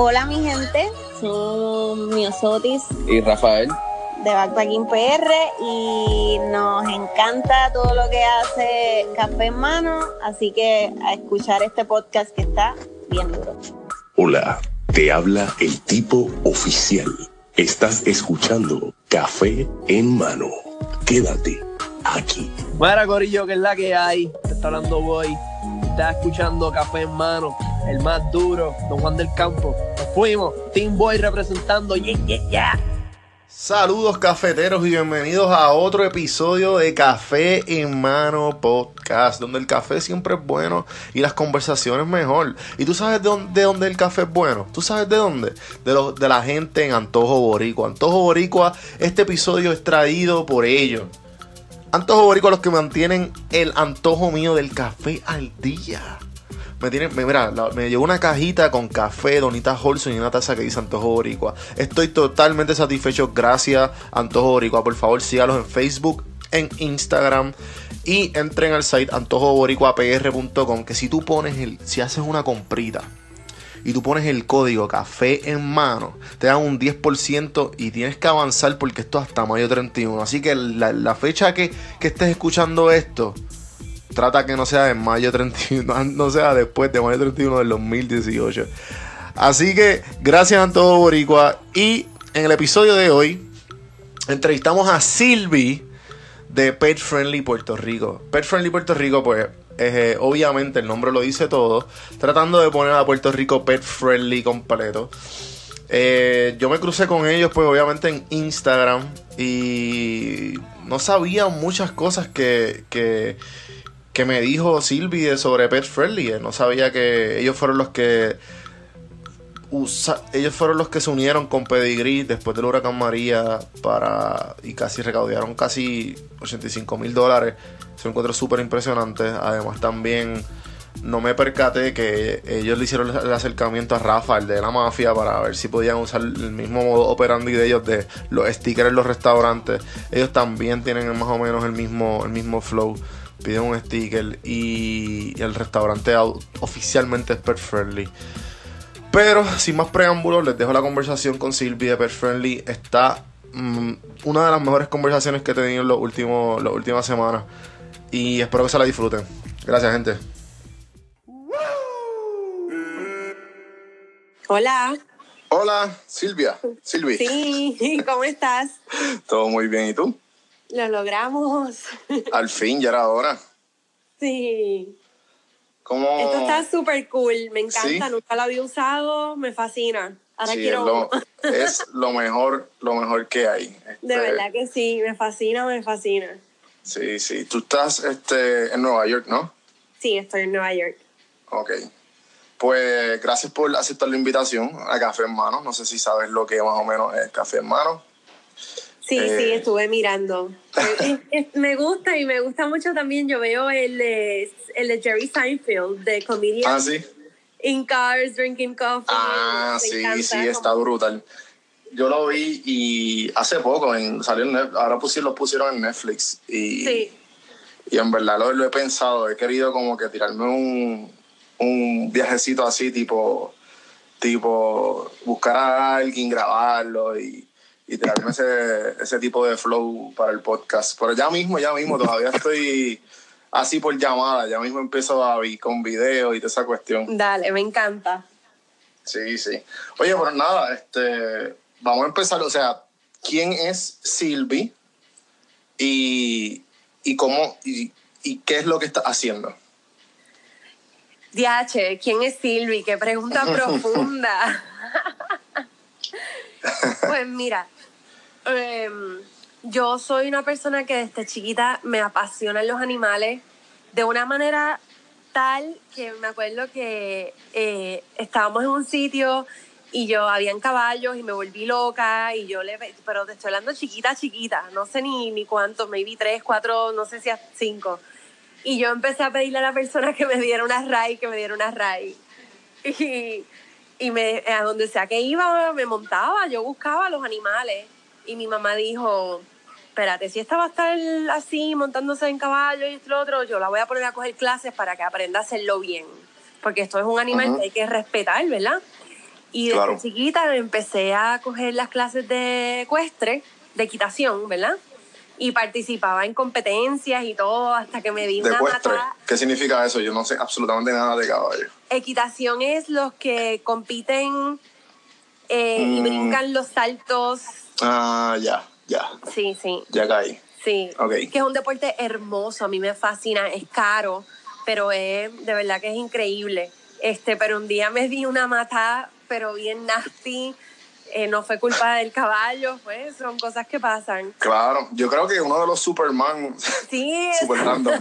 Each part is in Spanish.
Hola mi gente, son Miosotis y Rafael de Backpacking PR y nos encanta todo lo que hace Café en Mano, así que a escuchar este podcast que está bien duro. Hola, te habla el tipo oficial. Estás escuchando Café en Mano. Quédate aquí. Mira, Corillo, que es la que hay. Te está hablando Boy. Estás escuchando Café en Mano, el más duro, Don Juan del Campo. Nos fuimos. Team Boy representando. Yeah, yeah, yeah. Saludos cafeteros y bienvenidos a otro episodio de Café en Mano Podcast, donde el café siempre es bueno y las conversaciones mejor. ¿Y tú sabes de dónde, de dónde el café es bueno? ¿Tú sabes de dónde? De, de la gente en Antojo Boricua. Antojo Boricua, este episodio es traído por ellos. Antojo Boricua los que mantienen el antojo mío del café al día. Me tiene, me, mira, me llegó una cajita con café, Donita Holson y una taza que dice Antojo Boricua. Estoy totalmente satisfecho. Gracias, Antojo Boricua. Por favor, sígalos en Facebook, en Instagram. Y entren al site antojoboricuapr.com. Que si tú pones el. Si haces una comprita y tú pones el código café en mano, te dan un 10% y tienes que avanzar porque esto es hasta mayo 31. Así que la, la fecha que, que estés escuchando esto trata que no sea en mayo 31, no sea después de mayo 31 del 2018. Así que gracias a todos Boricua. Y en el episodio de hoy entrevistamos a Silvi de Pet Friendly Puerto Rico. Pet Friendly Puerto Rico, pues eh, obviamente el nombre lo dice todo. Tratando de poner a Puerto Rico pet friendly completo. Eh, yo me crucé con ellos, pues obviamente en Instagram. Y no sabía muchas cosas que, que, que me dijo Silvi sobre Pet Friendly. No sabía que ellos fueron los que ellos fueron los que se unieron con Pedigree después del huracán María para y casi recaudaron casi 85 mil dólares. Se encuentro súper impresionante. Además también no me percaté que ellos le hicieron el acercamiento a Rafa, el de la mafia, para ver si podían usar el mismo modo operandi de ellos de los stickers en los restaurantes. Ellos también tienen más o menos el mismo, el mismo flow piden un sticker y, el restaurante oficialmente es Pet Friendly. Pero sin más preámbulos, les dejo la conversación con Silvia de Pet Friendly. Está mm, una de las mejores conversaciones que he tenido en los últimos, las últimas semanas. Y espero que se la disfruten. Gracias, gente. Hola. Hola, Silvia. Silvi. Sí, ¿cómo estás? Todo muy bien, ¿y tú? Lo logramos. Al fin, ya era hora. Sí. ¿Cómo? Esto está súper cool, me encanta, nunca lo había usado, me fascina. Ahora Sí, quiero es, lo, uno. es lo mejor, lo mejor que hay. De Este, verdad que sí, me fascina, me fascina. Sí, sí. Tú estás este, en Nueva York, ¿no? Sí, estoy en Nueva York. Ok. Pues gracias por aceptar la invitación a Café en Mano. No sé si sabes lo que más o menos es Café en Mano. Sí, Eh. sí, estuve mirando. Me gusta y me gusta mucho también. Yo veo el de, el de Jerry Seinfeld, de Comedian Ah, sí. in Cars, Drinking Coffee. Ah, Me sí, encanta, sí, como- está brutal. Yo lo vi y hace poco, en, salió en ahora pusi- lo pusieron en Netflix. Y, Sí, y en verdad lo, lo he pensado, he querido como que tirarme un, un viajecito así, tipo, tipo buscar a alguien, grabarlo y, y tirarme ese, ese tipo de flow para el podcast. Pero ya mismo, ya mismo, todavía estoy así por llamada, ya mismo empiezo a con video y toda esa cuestión. dale, me encanta. Sí, sí. Oye, pues nada, este, vamos a empezar, o sea, ¿quién es Silvi? Y, y cómo, y, y qué es lo que está haciendo. DH, ¿quién es Silvi? Qué pregunta profunda. pues mira, em, yo soy una persona que desde chiquita me apasionan los animales de una manera tal que me acuerdo que eh, estábamos en un sitio y yo habían caballos y me volví loca y yo le pero te estoy hablando chiquita chiquita no sé ni ni cuántos maybe tres cuatro no sé si a cinco. Y yo empecé a pedirle a la persona que me diera una ray que me diera una ray. Y, y me, a donde sea que iba me montaba yo buscaba los animales y mi mamá dijo espérate, si esta va a estar así montándose en caballo y esto y lo otro, yo la voy a poner a coger clases para que aprenda a hacerlo bien. Porque esto es un animal Ujú. que hay que respetar, ¿verdad? Y desde Claro. chiquita empecé a coger las clases de ecuestre, de equitación, ¿verdad? Y participaba en competencias y todo hasta que me di De una ecuestre. mata. ¿Qué significa eso? Yo no sé absolutamente nada de caballo. Equitación es los que compiten eh, y Mm. brincan los saltos. Ah, ya, ya. Sí, sí, Ya caí. sí. Ok. Que es un deporte hermoso, a mí me fascina, es caro, pero es de verdad que es increíble. Este, pero un día me di una mata, pero bien nasty. Eh, no fue culpa del caballo, pues son cosas que pasan. Claro, yo creo que uno de los Superman, Sí, super random.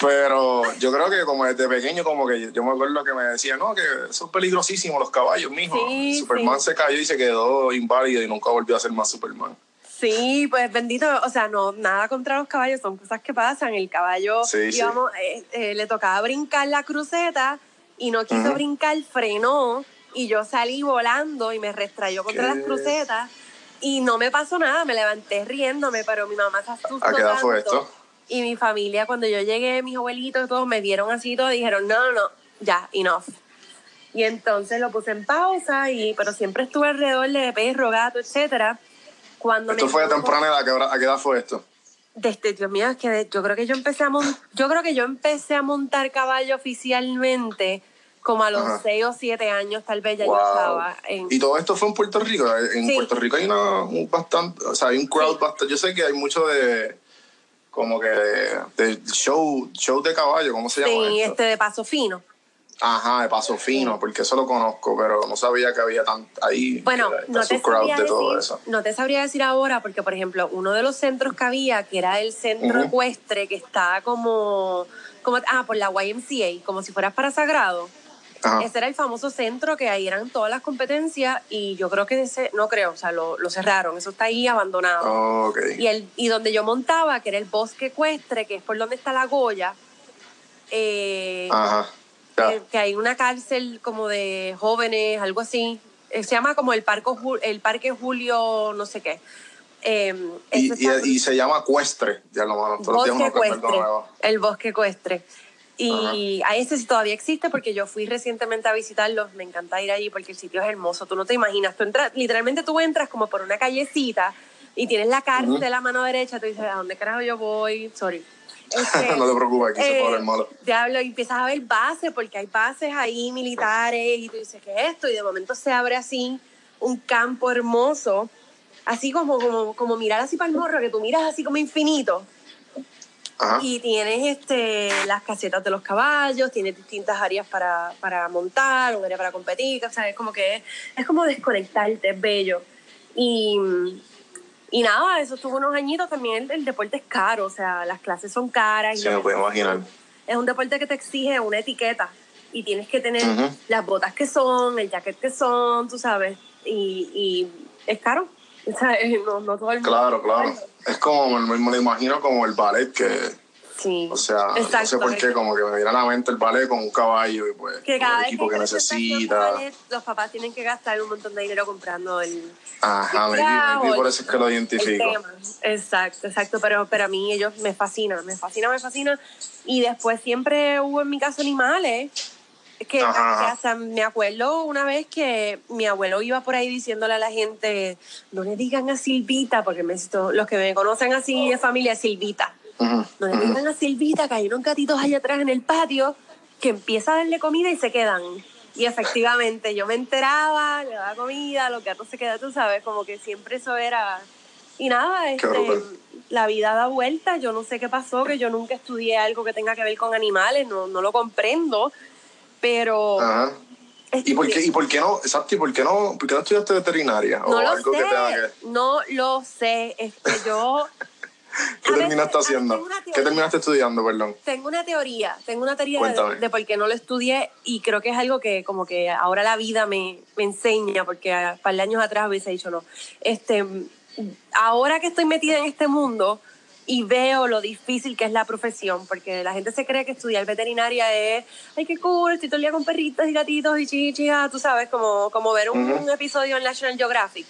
Pero yo creo que como desde pequeño, como que yo, me acuerdo que me decían, no, que son peligrosísimos los caballos, mijo. Sí, Superman sí. se cayó y se quedó inválido y nunca volvió a ser más Superman. Sí, pues bendito, o sea, no, nada contra los caballos, son cosas que pasan. El caballo, Sí, digamos, eh, eh, le tocaba brincar la cruceta y no quiso brincar, frenó y yo salí volando y me restrayó contra ¿Qué? las crucetas y no me pasó nada, me levanté riéndome, pero mi mamá se asustó ¿A qué edad fue esto? Y mi familia, cuando yo llegué, mis abuelitos, todos me vieron así y todo, dijeron, no, no, no, ya, enough. Y entonces lo puse en pausa, y, pero siempre estuve alrededor de perro, gato, etcétera. Cuando Esto me fue de temprana edad, ¿a qué ¿a qué edad fue esto? Desde, Dios mío, es que de- yo creo que yo empecé a mon- yo creo que yo empecé a montar caballo oficialmente como a los Ajá. 6 o 7 años, tal vez ya yo Wow. estaba en... Y todo esto fue en Puerto Rico. En Sí. Puerto Rico hay una un bastante, o sea, hay un crowd Sí. bastante. Yo sé que hay mucho de como que de, show, show de caballo, ¿cómo se llama Sí, esto? este de paso fino. Ajá, de paso fino, porque eso lo conozco, pero no sabía que había tan ahí Bueno, no te, crowd sabría todo decir, eso. no te sabría decir ahora, porque por ejemplo, uno de los centros que había, que era el centro ecuestre, que está como, como, ah, por la YMCA, como si fueras para Sagrado. Ajá. Ese era el famoso centro que ahí eran todas las competencias y yo creo que ese, no creo, o sea, lo, lo cerraron, eso está ahí abandonado. Oh, ok. Y, el, y donde yo montaba, que era el bosque ecuestre, que es por donde está la Goya, eh, Ajá. Ya. que, que hay una cárcel como de jóvenes, algo así. Eh, Se llama como el, parco, el Parque Julio, no sé qué. Eh, ese Y, y, y se llama Cuestre, ya lo bosque ecuestre. nuevo. El bosque ecuestre. Y a ese sí todavía existe porque yo fui recientemente a visitarlos. Me encanta ir allí porque el sitio es hermoso. Tú no te imaginas. Tú entras, literalmente tú entras como por una callecita y tienes la cárcel Ujú. de la mano derecha. Tú dices, ¿a dónde carajo yo voy? Sorry. Este, no te preocupes, aquí se eh, pone el malo. Diablo, y empiezas a ver bases, porque hay bases ahí militares, y tú dices, ¿qué es esto? Y de momento se abre así un campo hermoso, así como, como, como mirar así para el morro, que tú miras así como infinito. Ajá. Y tienes este, las casetas de los caballos, tienes distintas áreas para, para montar, un área para competir, o sea, es como que es, es como desconectarte, es bello. Y, y nada, eso estuvo unos añitos, también el, el deporte es caro, o sea, las clases son caras. y Sí, me los puedo imaginar. es un deporte que te exige una etiqueta y tienes que tener las botas que son, el jacket que son, tú sabes, y, y es caro. O sea, no, no todo el mundo. Claro, claro. Es como, me, me lo imagino como el ballet que, Sí. o sea, no sé por qué, como que me viene a la mente el ballet con un caballo y pues que cada el vez equipo que, necesita. ballet, los papás tienen que gastar un montón de dinero comprando el, Ajá, me disfraz vi, o por el- eso es que lo el identifico. Exacto, exacto, pero, pero a mí ellos me fascinan, me fascina, me fascina. Y después siempre hubo en mi casa animales. Que, Ajá, hasta me acuerdo una vez que mi abuelo iba por ahí diciéndole a la gente, no le digan a Silvita, porque me, los que me conocen así de familia Silvita. No le digan a Silvita que hay unos gatitos allá atrás en el patio que empieza a darle comida y se quedan. Y efectivamente, yo me enteraba, le daba comida, los gatos se quedan, tú sabes, como que siempre eso era... Y nada, este, la vida da vueltas, yo no sé qué pasó, que yo nunca estudié algo que tenga que ver con animales, no, no lo comprendo, pero... Ajá. ¿Y por, qué, ¿Y por qué no? Exacto, ¿y por qué no, por qué no estudiaste veterinaria? No o lo algo sé, que que. no lo sé, este, yo... ¿Qué A terminaste veces haciendo? ¿Qué terminaste estudiando, perdón? Tengo una teoría, tengo una teoría de, de por qué no lo estudié y creo que es algo que como que ahora la vida me, me enseña, porque a un par de años atrás hubiese dicho no. Este, ahora que estoy metida en este mundo y veo lo difícil que es la profesión, porque la gente se cree que estudiar veterinaria es, ay, qué cool, estoy todo el día con perritos y gatitos y chichis, tú sabes, como, como ver un, Ujú. episodio en National Geographic.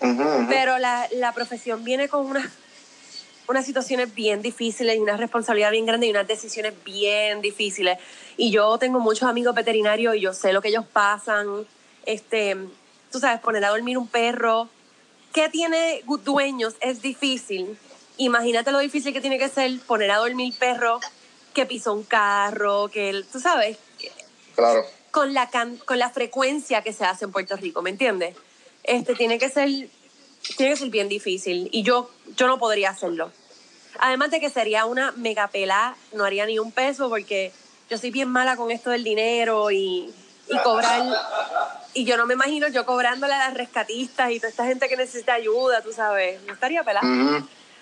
Ujú, ujú. Pero la, la profesión viene con unas, unas situaciones bien difíciles y una responsabilidad bien grande y unas decisiones bien difíciles. Y yo tengo muchos amigos veterinarios y yo sé lo que ellos pasan este, tú sabes, poner a dormir un perro que tiene dueños es difícil. Imagínate lo difícil que tiene que ser poner a dormir perro que pisó un carro, que él- tú sabes, Claro. con la can- con la frecuencia que se hace en Puerto Rico, ¿me entiendes? Este tiene que ser tiene que ser bien difícil y yo yo no podría hacerlo. Además de que sería una mega pelá, no haría ni un peso porque yo soy bien mala con esto del dinero y, y cobrar y yo no me imagino yo cobrándole a las rescatistas y toda esta gente que necesita ayuda, tú sabes, no estaría pelada.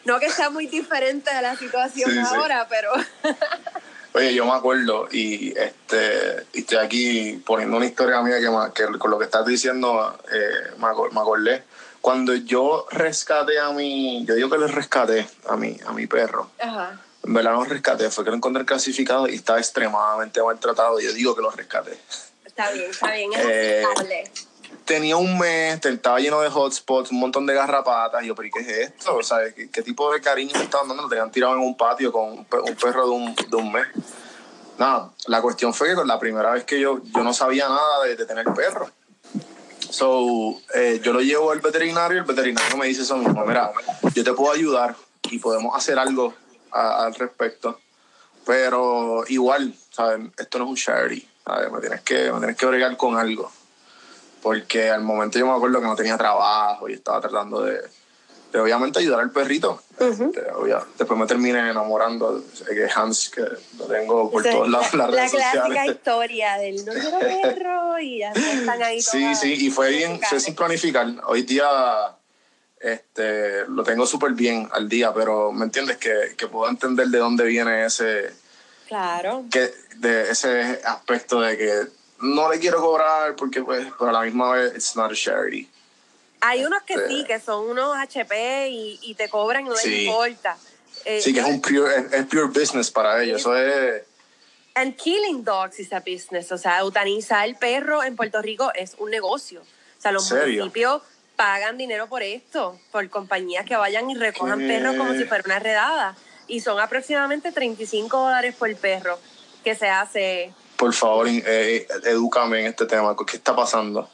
No que sea muy diferente de la situación Sí, sí. ahora, pero Oye, yo me acuerdo y este y estoy aquí poniendo una historia mía que, con lo que estás diciendo eh, me, acor- me acordé. Cuando yo rescaté a mi, yo digo que le rescaté a mi, a mi perro. Ajá. En verdad no lo rescaté, fue que lo encontré clasificado y estaba extremadamente maltratado. Yo digo que lo rescaté. Está bien, está bien, es Eh, aceptable. Tenía un mes, estaba lleno de hotspots, un montón de garrapatas. Y yo, pero ¿y qué es esto? O sea, ¿qué, tipo de cariño me estaban dando? Lo tenían tirado en un patio con un, pe- un perro de un, de un mes. Nada, la cuestión fue que con la primera vez que yo, yo no sabía nada de, tener perro. So, eh, yo lo llevo al veterinario y el veterinario me dice eso mismo. Mira, yo te puedo ayudar y podemos hacer algo a- al respecto. Pero igual, ¿sabes? Esto no es un charity. ¿sabes? Tienes que, tienes que bregar con algo. Porque al momento yo me acuerdo que no tenía trabajo y estaba tratando de, de obviamente ayudar al perrito. Este, obvia- después me terminé enamorando de Hans, que lo tengo por todos lados las la, la clásica sociales. historia del no quiero perro y ya están ahí Sí, sí, y fue bien, fue sin planificar. Hoy día este, lo tengo súper bien al día, pero me entiendes que, que puedo entender de dónde viene ese, Claro. que, de ese aspecto de que no le quiero cobrar porque pues, pero a la misma vez it's not a charity. Hay unos que Este- sí, que son unos HP y, y te cobran y no les Sí. importa. Eh, Sí, que es un pure, es, es pure business para ellos. Eso es, And killing dogs is a business. O sea, eutanizar perro en Puerto Rico es un negocio. O sea, los municipios pagan dinero por esto, por compañías que vayan y recojan ¿Qué? perros como si fuera una redada. Y son aproximadamente 35 dólares por perro que se hace. Por favor, eh, edúcame en este tema. ¿Qué está pasando?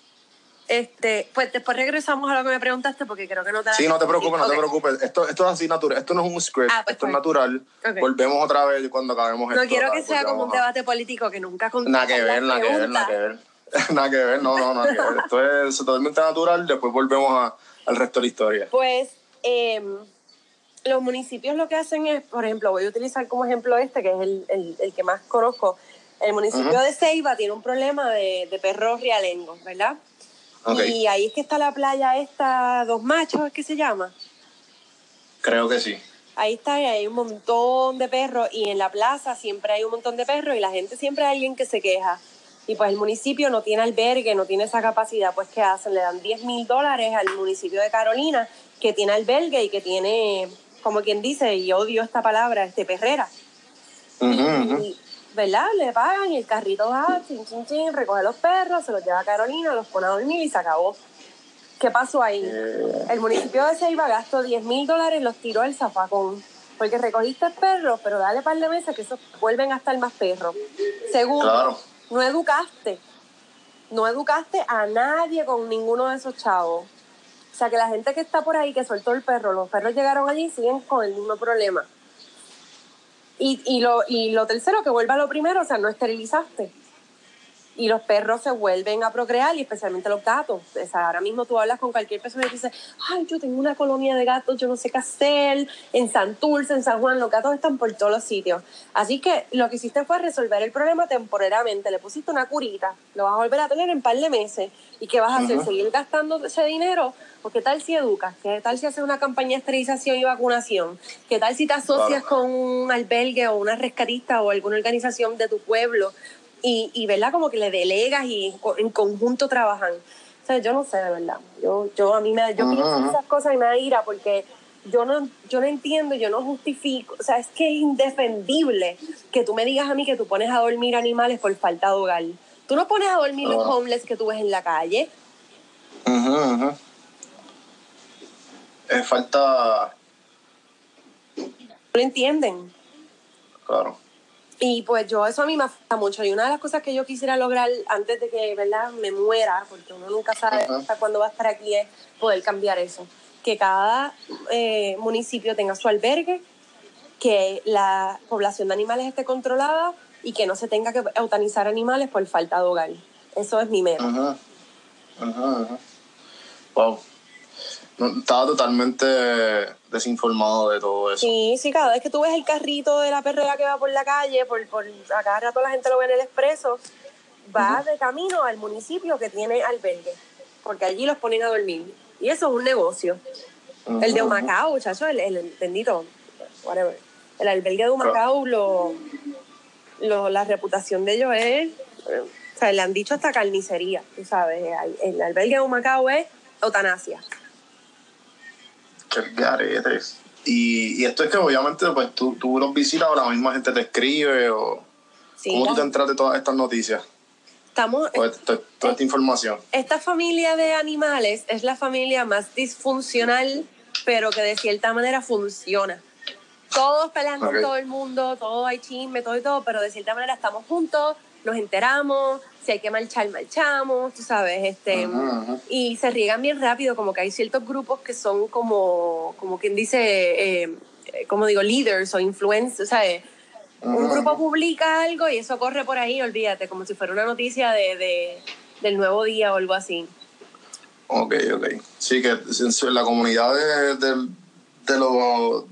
Este, pues después regresamos a lo que me preguntaste porque creo que no te Sí, no te preocupes, no te preocupes. Esto, esto es así natural. Esto no es un script, Ah, pues esto es está natural. Volvemos otra vez cuando acabemos No esto. quiero que Pues sea como un a- debate político que nunca Nada que ver, nada que ver, nada que ver. nada que ver, no, no, nada que ver. Esto es totalmente natural. Después volvemos a- al resto de la historia. Pues em, los municipios lo que hacen es, por ejemplo, voy a utilizar como ejemplo este, que es el, el- el que más conozco. El municipio Ujú. de Ceiba tiene un problema de, de perros realengos, ¿verdad? Ok, Y ahí es que está la playa esta, Dos Machos, ¿es que se llama? creo que sí. Ahí está, y hay un montón de perros y en la plaza siempre hay un montón de perros y la gente siempre hay alguien que se queja. Y pues el municipio no tiene albergue, no tiene esa capacidad, pues ¿qué hacen? Le dan 10 mil dólares al municipio de Carolina que tiene albergue y que tiene, como quien dice, y odio esta palabra, este perrera. Ujú, ujú. Y, ¿verdad? Le pagan y el carrito va, chin, chin, chin, recoge los perros, se los lleva a Carolina, los pone a dormir y se acabó. ¿Qué pasó ahí? Eh, El municipio de Ceiba gastó 10 mil dólares, los tiró al zafacón. Porque recogiste perros, pero dale par de meses que esos vuelven a estar más perros. Segundo, Claro. no educaste. No educaste a nadie con ninguno de esos chavos. O sea, que la gente que está por ahí, que soltó el perro, los perros llegaron allí y siguen con el mismo problema. Y, y, lo, y lo tercero, que vuelva lo primero, o sea, no esterilizaste. Y los perros se vuelven a procrear, y especialmente los gatos. O sea, ahora mismo tú hablas con cualquier persona y dices, ay, yo tengo una colonia de gatos, yo no sé qué hacer. En Santurce, en San Juan, los gatos están por todos los sitios. Así que lo que hiciste fue resolver el problema temporariamente. Le pusiste una curita, lo vas a volver a tener en un par de meses. ¿Y qué vas a hacer? ¿Seguir gastando ese dinero? ¿O qué tal si educas? ¿Qué tal si haces una campaña de esterilización y vacunación? ¿Qué tal si te asocias Claro. con un albergue o una rescatista o alguna organización de tu pueblo y, y ¿verdad? Como que le delegas y en, co- en conjunto trabajan. O sea, yo no sé, de verdad. Yo, yo a mí me da- yo pienso en ujú. esas cosas y me da ira porque yo no, yo no entiendo, yo no justifico. O sea, es que es indefendible que tú me digas a mí que tú pones a dormir animales por falta de hogar. Tú no pones a dormir los Claro. homeless que tú ves en la calle. Ujú. Eh, falta, No lo entienden. claro. Y pues yo, eso a mí me afecta mucho. Y una de las cosas que yo quisiera lograr antes de que, ¿verdad?, me muera, porque uno nunca sabe hasta cuándo va a estar aquí, es poder cambiar eso. Que cada eh, municipio tenga su albergue, que la población de animales esté controlada y que no se tenga que eutanizar animales por falta de hogar. Eso es mi meta. Ajá. Ajá, ajá. Wow. No, estaba totalmente desinformado de todo eso. Sí, sí, cada vez que tú ves el carrito de la perrera que va por la calle, por, por a cada rato la gente lo ve en el expreso, va de camino al municipio que tiene albergue, porque allí los ponen a dormir. Y eso es un negocio. El de. Humacao, muchacho, el, el bendito, whatever. El albergue de Humacao, lo, lo, la reputación de ellos es, o sea, le han dicho hasta carnicería, tú sabes. El albergue de Humacao es eutanasia. Qué garetes. Y, y esto es que obviamente pues tú, tú los visitas o la misma gente te escribe o Sí, cómo tú te entras de todas estas noticias estamos, o to- toda esta información. esta familia de animales es la familia más disfuncional, pero que de cierta manera funciona. Todos pelean con Ok. todo el mundo, todo hay chisme, todo y todo, pero de cierta manera estamos juntos, nos enteramos, si hay que marchar, marchamos, tú sabes, este, Ajá, ajá. y se riegan bien rápido, como que hay ciertos grupos que son como, como quien dice, eh, eh, como digo, leaders o influencers, ¿sabes? Un Ajá, grupo publica algo y eso corre por ahí, olvídate, como si fuera una noticia de, de- del nuevo día o algo así. Ok, ok. Sí, que en la comunidad de, de, de, lo-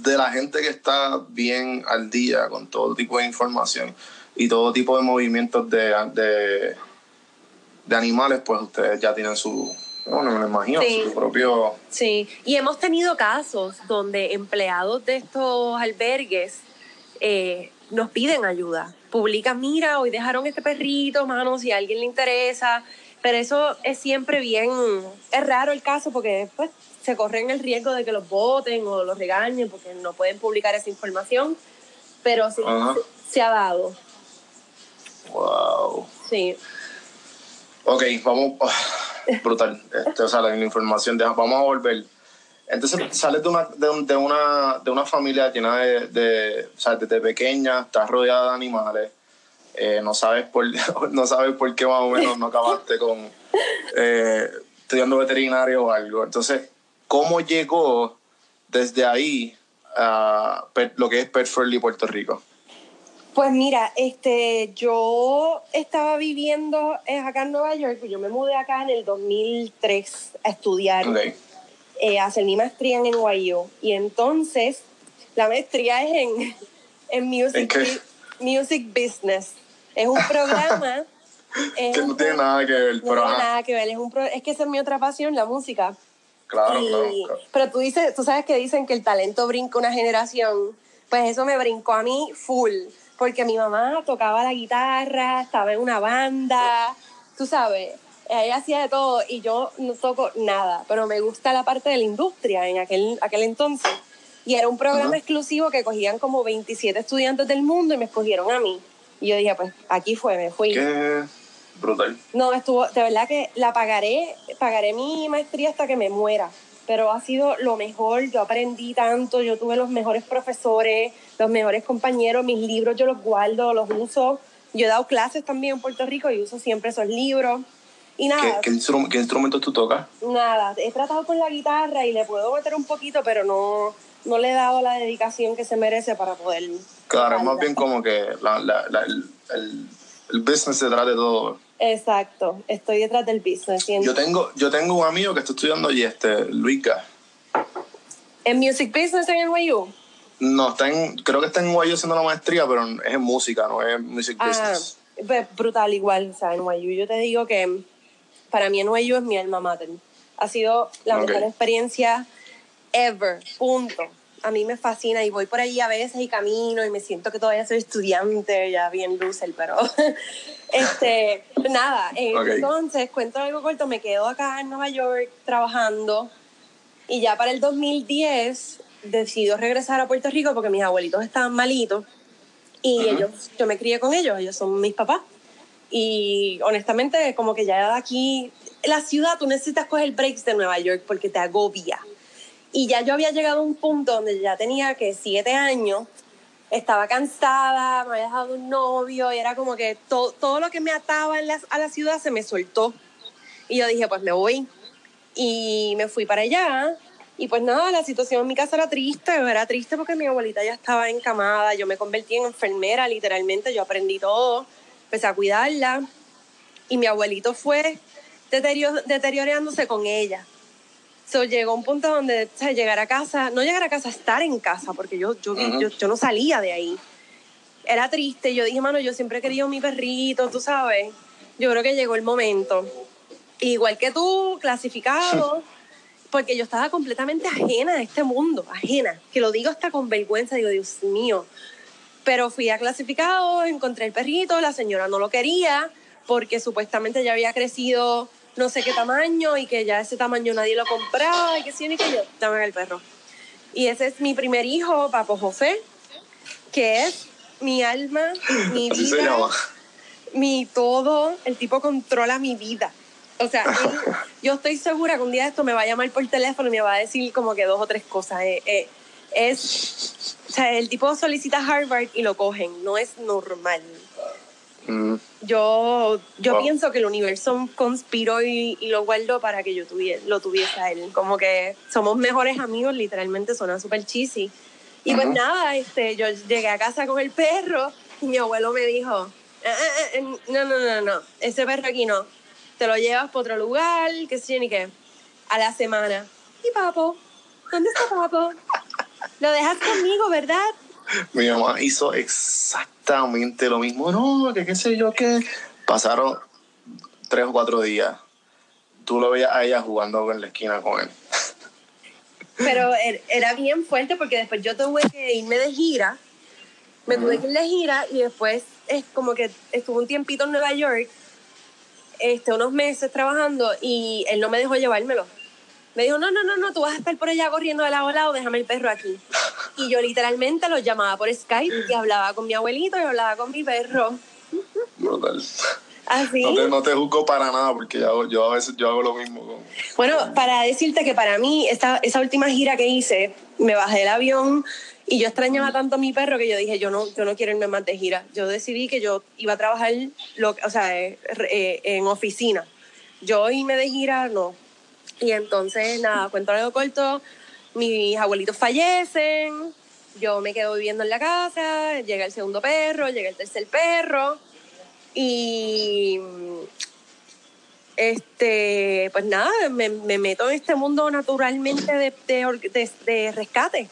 de la gente que está bien al día con todo tipo de información y todo tipo de movimientos de, de, de animales, pues ustedes ya tienen su, bueno, me lo imagino, Sí. su propio... Sí, y hemos tenido casos donde empleados de estos albergues eh, nos piden ayuda. Publican, mira, hoy dejaron este perrito, mano, si a alguien le interesa. Pero eso es siempre bien, es raro el caso porque después se corren el riesgo de que los voten o los regañen porque no pueden publicar esa información. Pero sí, Ajá. se, se ha dado. Wow. Sí. Ok, vamos. brutal. Este, o sea, la, información. vamos a volver. Entonces, sales de una, de, un- de una, de una familia llena de, de. O sea, desde pequeña, estás rodeada de animales. eh, no, sabes por, no sabes por qué más o menos no acabaste con. eh, estudiando veterinario o algo. Entonces, ¿cómo llegó desde ahí a lo que es Pet Friendly Puerto Rico? Pues mira, este, yo estaba viviendo eh, acá en Nueva York, yo me mudé acá en el 2003 a estudiar, Ok. eh, a hacer mi maestría en NYU. Y entonces, la maestría es en, en music, music Business. Es un programa... es Que un no tiene pro- nada que ver, no tiene nada que ver, es, un pro- es que esa es mi otra pasión, la música. claro, Y- claro, claro. Pero tú dices, tú sabes que dicen que el talento brinca una generación. Pues eso me brincó a mí full. Porque mi mamá tocaba la guitarra, estaba en una banda, tú sabes, ella hacía de todo y yo no toco nada, pero me gusta la parte de la industria en aquel, aquel entonces. Y era un programa Ajá. exclusivo que cogían como 27 estudiantes del mundo y me escogieron a mí. Y yo dije, pues aquí fue, me fui. Qué brutal. No, estuvo, de verdad que la pagaré, pagaré mi maestría hasta que me muera, pero ha sido lo mejor, yo aprendí tanto, yo tuve los mejores profesores, los mejores compañeros, mis libros yo los guardo, los uso, yo he dado clases también en Puerto Rico y uso siempre esos libros. Y ¿Qué, nada, qué, instru- qué instrumentos tú tocas? nada, he tratado con la guitarra y le puedo meter un poquito, pero no, no le he dado la dedicación que se merece para poder... Claro, más bien como que la, la- la- el, el, el business detrás de todo. Exacto, estoy detrás del business. en- Yo tengo, yo tengo un amigo que está estudiando y este, Luica. En Music Business en NYU. No, está en, creo que está en NYU haciendo la maestría, pero es en música, no es music Ah, business. pues, brutal igual, o sea, NYU. Yo te digo que para mí NYU es mi alma mater. Ha sido la mejor experiencia ever, punto. A mí me fascina y voy por ahí a veces y camino y me siento que todavía soy estudiante, ya bien loser, pero este, nada. eh, Ok. Entonces, cuento algo corto, me quedo acá en Nueva York trabajando y ya para el 2010 decido regresar a Puerto Rico porque mis abuelitos estaban malitos y Ujú. ellos, yo me crié con ellos, ellos son mis papás. Y honestamente, como que ya de aquí, la ciudad, tú necesitas coger breaks de Nueva York porque te agobia. Y ya yo había llegado a un punto donde ya tenía que siete años estaba cansada, me había dejado un novio y era como que to- todo lo que me ataba en a la ciudad se me soltó. Y yo dije, pues me voy. Y me fui para allá. Y pues nada, la situación en mi casa era triste. Era triste porque mi abuelita ya estaba encamada. Yo me convertí en enfermera, literalmente. Yo aprendí todo. Empecé a cuidarla. Y mi abuelito fue deterio- deteriorándose con ella. So, llegó un punto donde o sea, llegar a casa, no llegar a casa, estar en casa, porque yo, yo, vi- Ujú. yo, yo no salía de ahí. Era triste. Yo dije, mano, yo siempre he querido mi perrito, tú sabes. Yo creo que llegó el momento. Igual que tú, clasificado, porque yo estaba completamente ajena a este mundo, ajena. Que lo digo hasta con vergüenza, digo, Dios mío. Pero fui a clasificado, encontré el perrito, la señora no lo quería, porque supuestamente ya había crecido no sé qué tamaño y que ya ese tamaño nadie lo compraba y que sí, ni que yo, dame el perro. Y ese es mi primer hijo, Papo José, que es mi alma, mi vida, mi todo. El tipo controla mi vida. O sea, él- yo estoy segura que un día de esto me va a llamar por teléfono y me va a decir como que dos o tres cosas. Eh, eh, es, o sea, el tipo solicita Harvard y lo cogen. No es normal. Mm, Yo, yo Wow. pienso que el universo conspiró y, y lo guardó para que yo tuviera, lo tuviese a él. Como que somos mejores amigos, literalmente suena súper cheesy. Y pues Ujú. nada, este, yo llegué a casa con el perro y mi abuelo me dijo, "Eh, eh, eh, no, no, no, no, ese perro aquí no. Te lo llevas para otro lugar, qué sé yo ni qué. A la semana. ¿Y papo? ¿Dónde está papo? Lo dejas conmigo, ¿verdad? Mi mamá hizo exactamente lo mismo. No, que qué sé yo qué. Pasaron tres o cuatro días. Tú lo veías a ella jugando en la esquina con él. Pero er- era bien fuerte porque después yo tuve que irme de gira. Me tuve que ir de gira y después es como que estuve un tiempito en Nueva York, este, unos meses trabajando y él no me dejó llevármelo. Me dijo, no, no, no, no, tú vas a estar por allá corriendo de lado a lado, déjame el perro aquí. Y yo literalmente lo llamaba por Skype y hablaba con mi abuelito y hablaba con mi perro. Brutal. Así. No te, no te juzgo para nada porque yo, yo a veces yo hago lo mismo. Con... Bueno, para decirte que para mí, esta, esa última gira que hice, me bajé del avión y yo extrañaba tanto a mi perro que yo dije, yo no, yo no quiero irme más de gira. Yo decidí que yo iba a trabajar lo, o sea, eh, eh, en oficina. Yo irme de gira, no. Y entonces, nada, cuento algo corto, mis abuelitos fallecen, yo me quedo viviendo en la casa, llega el segundo perro, llega el tercer perro y este, pues nada, me, me meto en este mundo naturalmente de, de, de- de rescate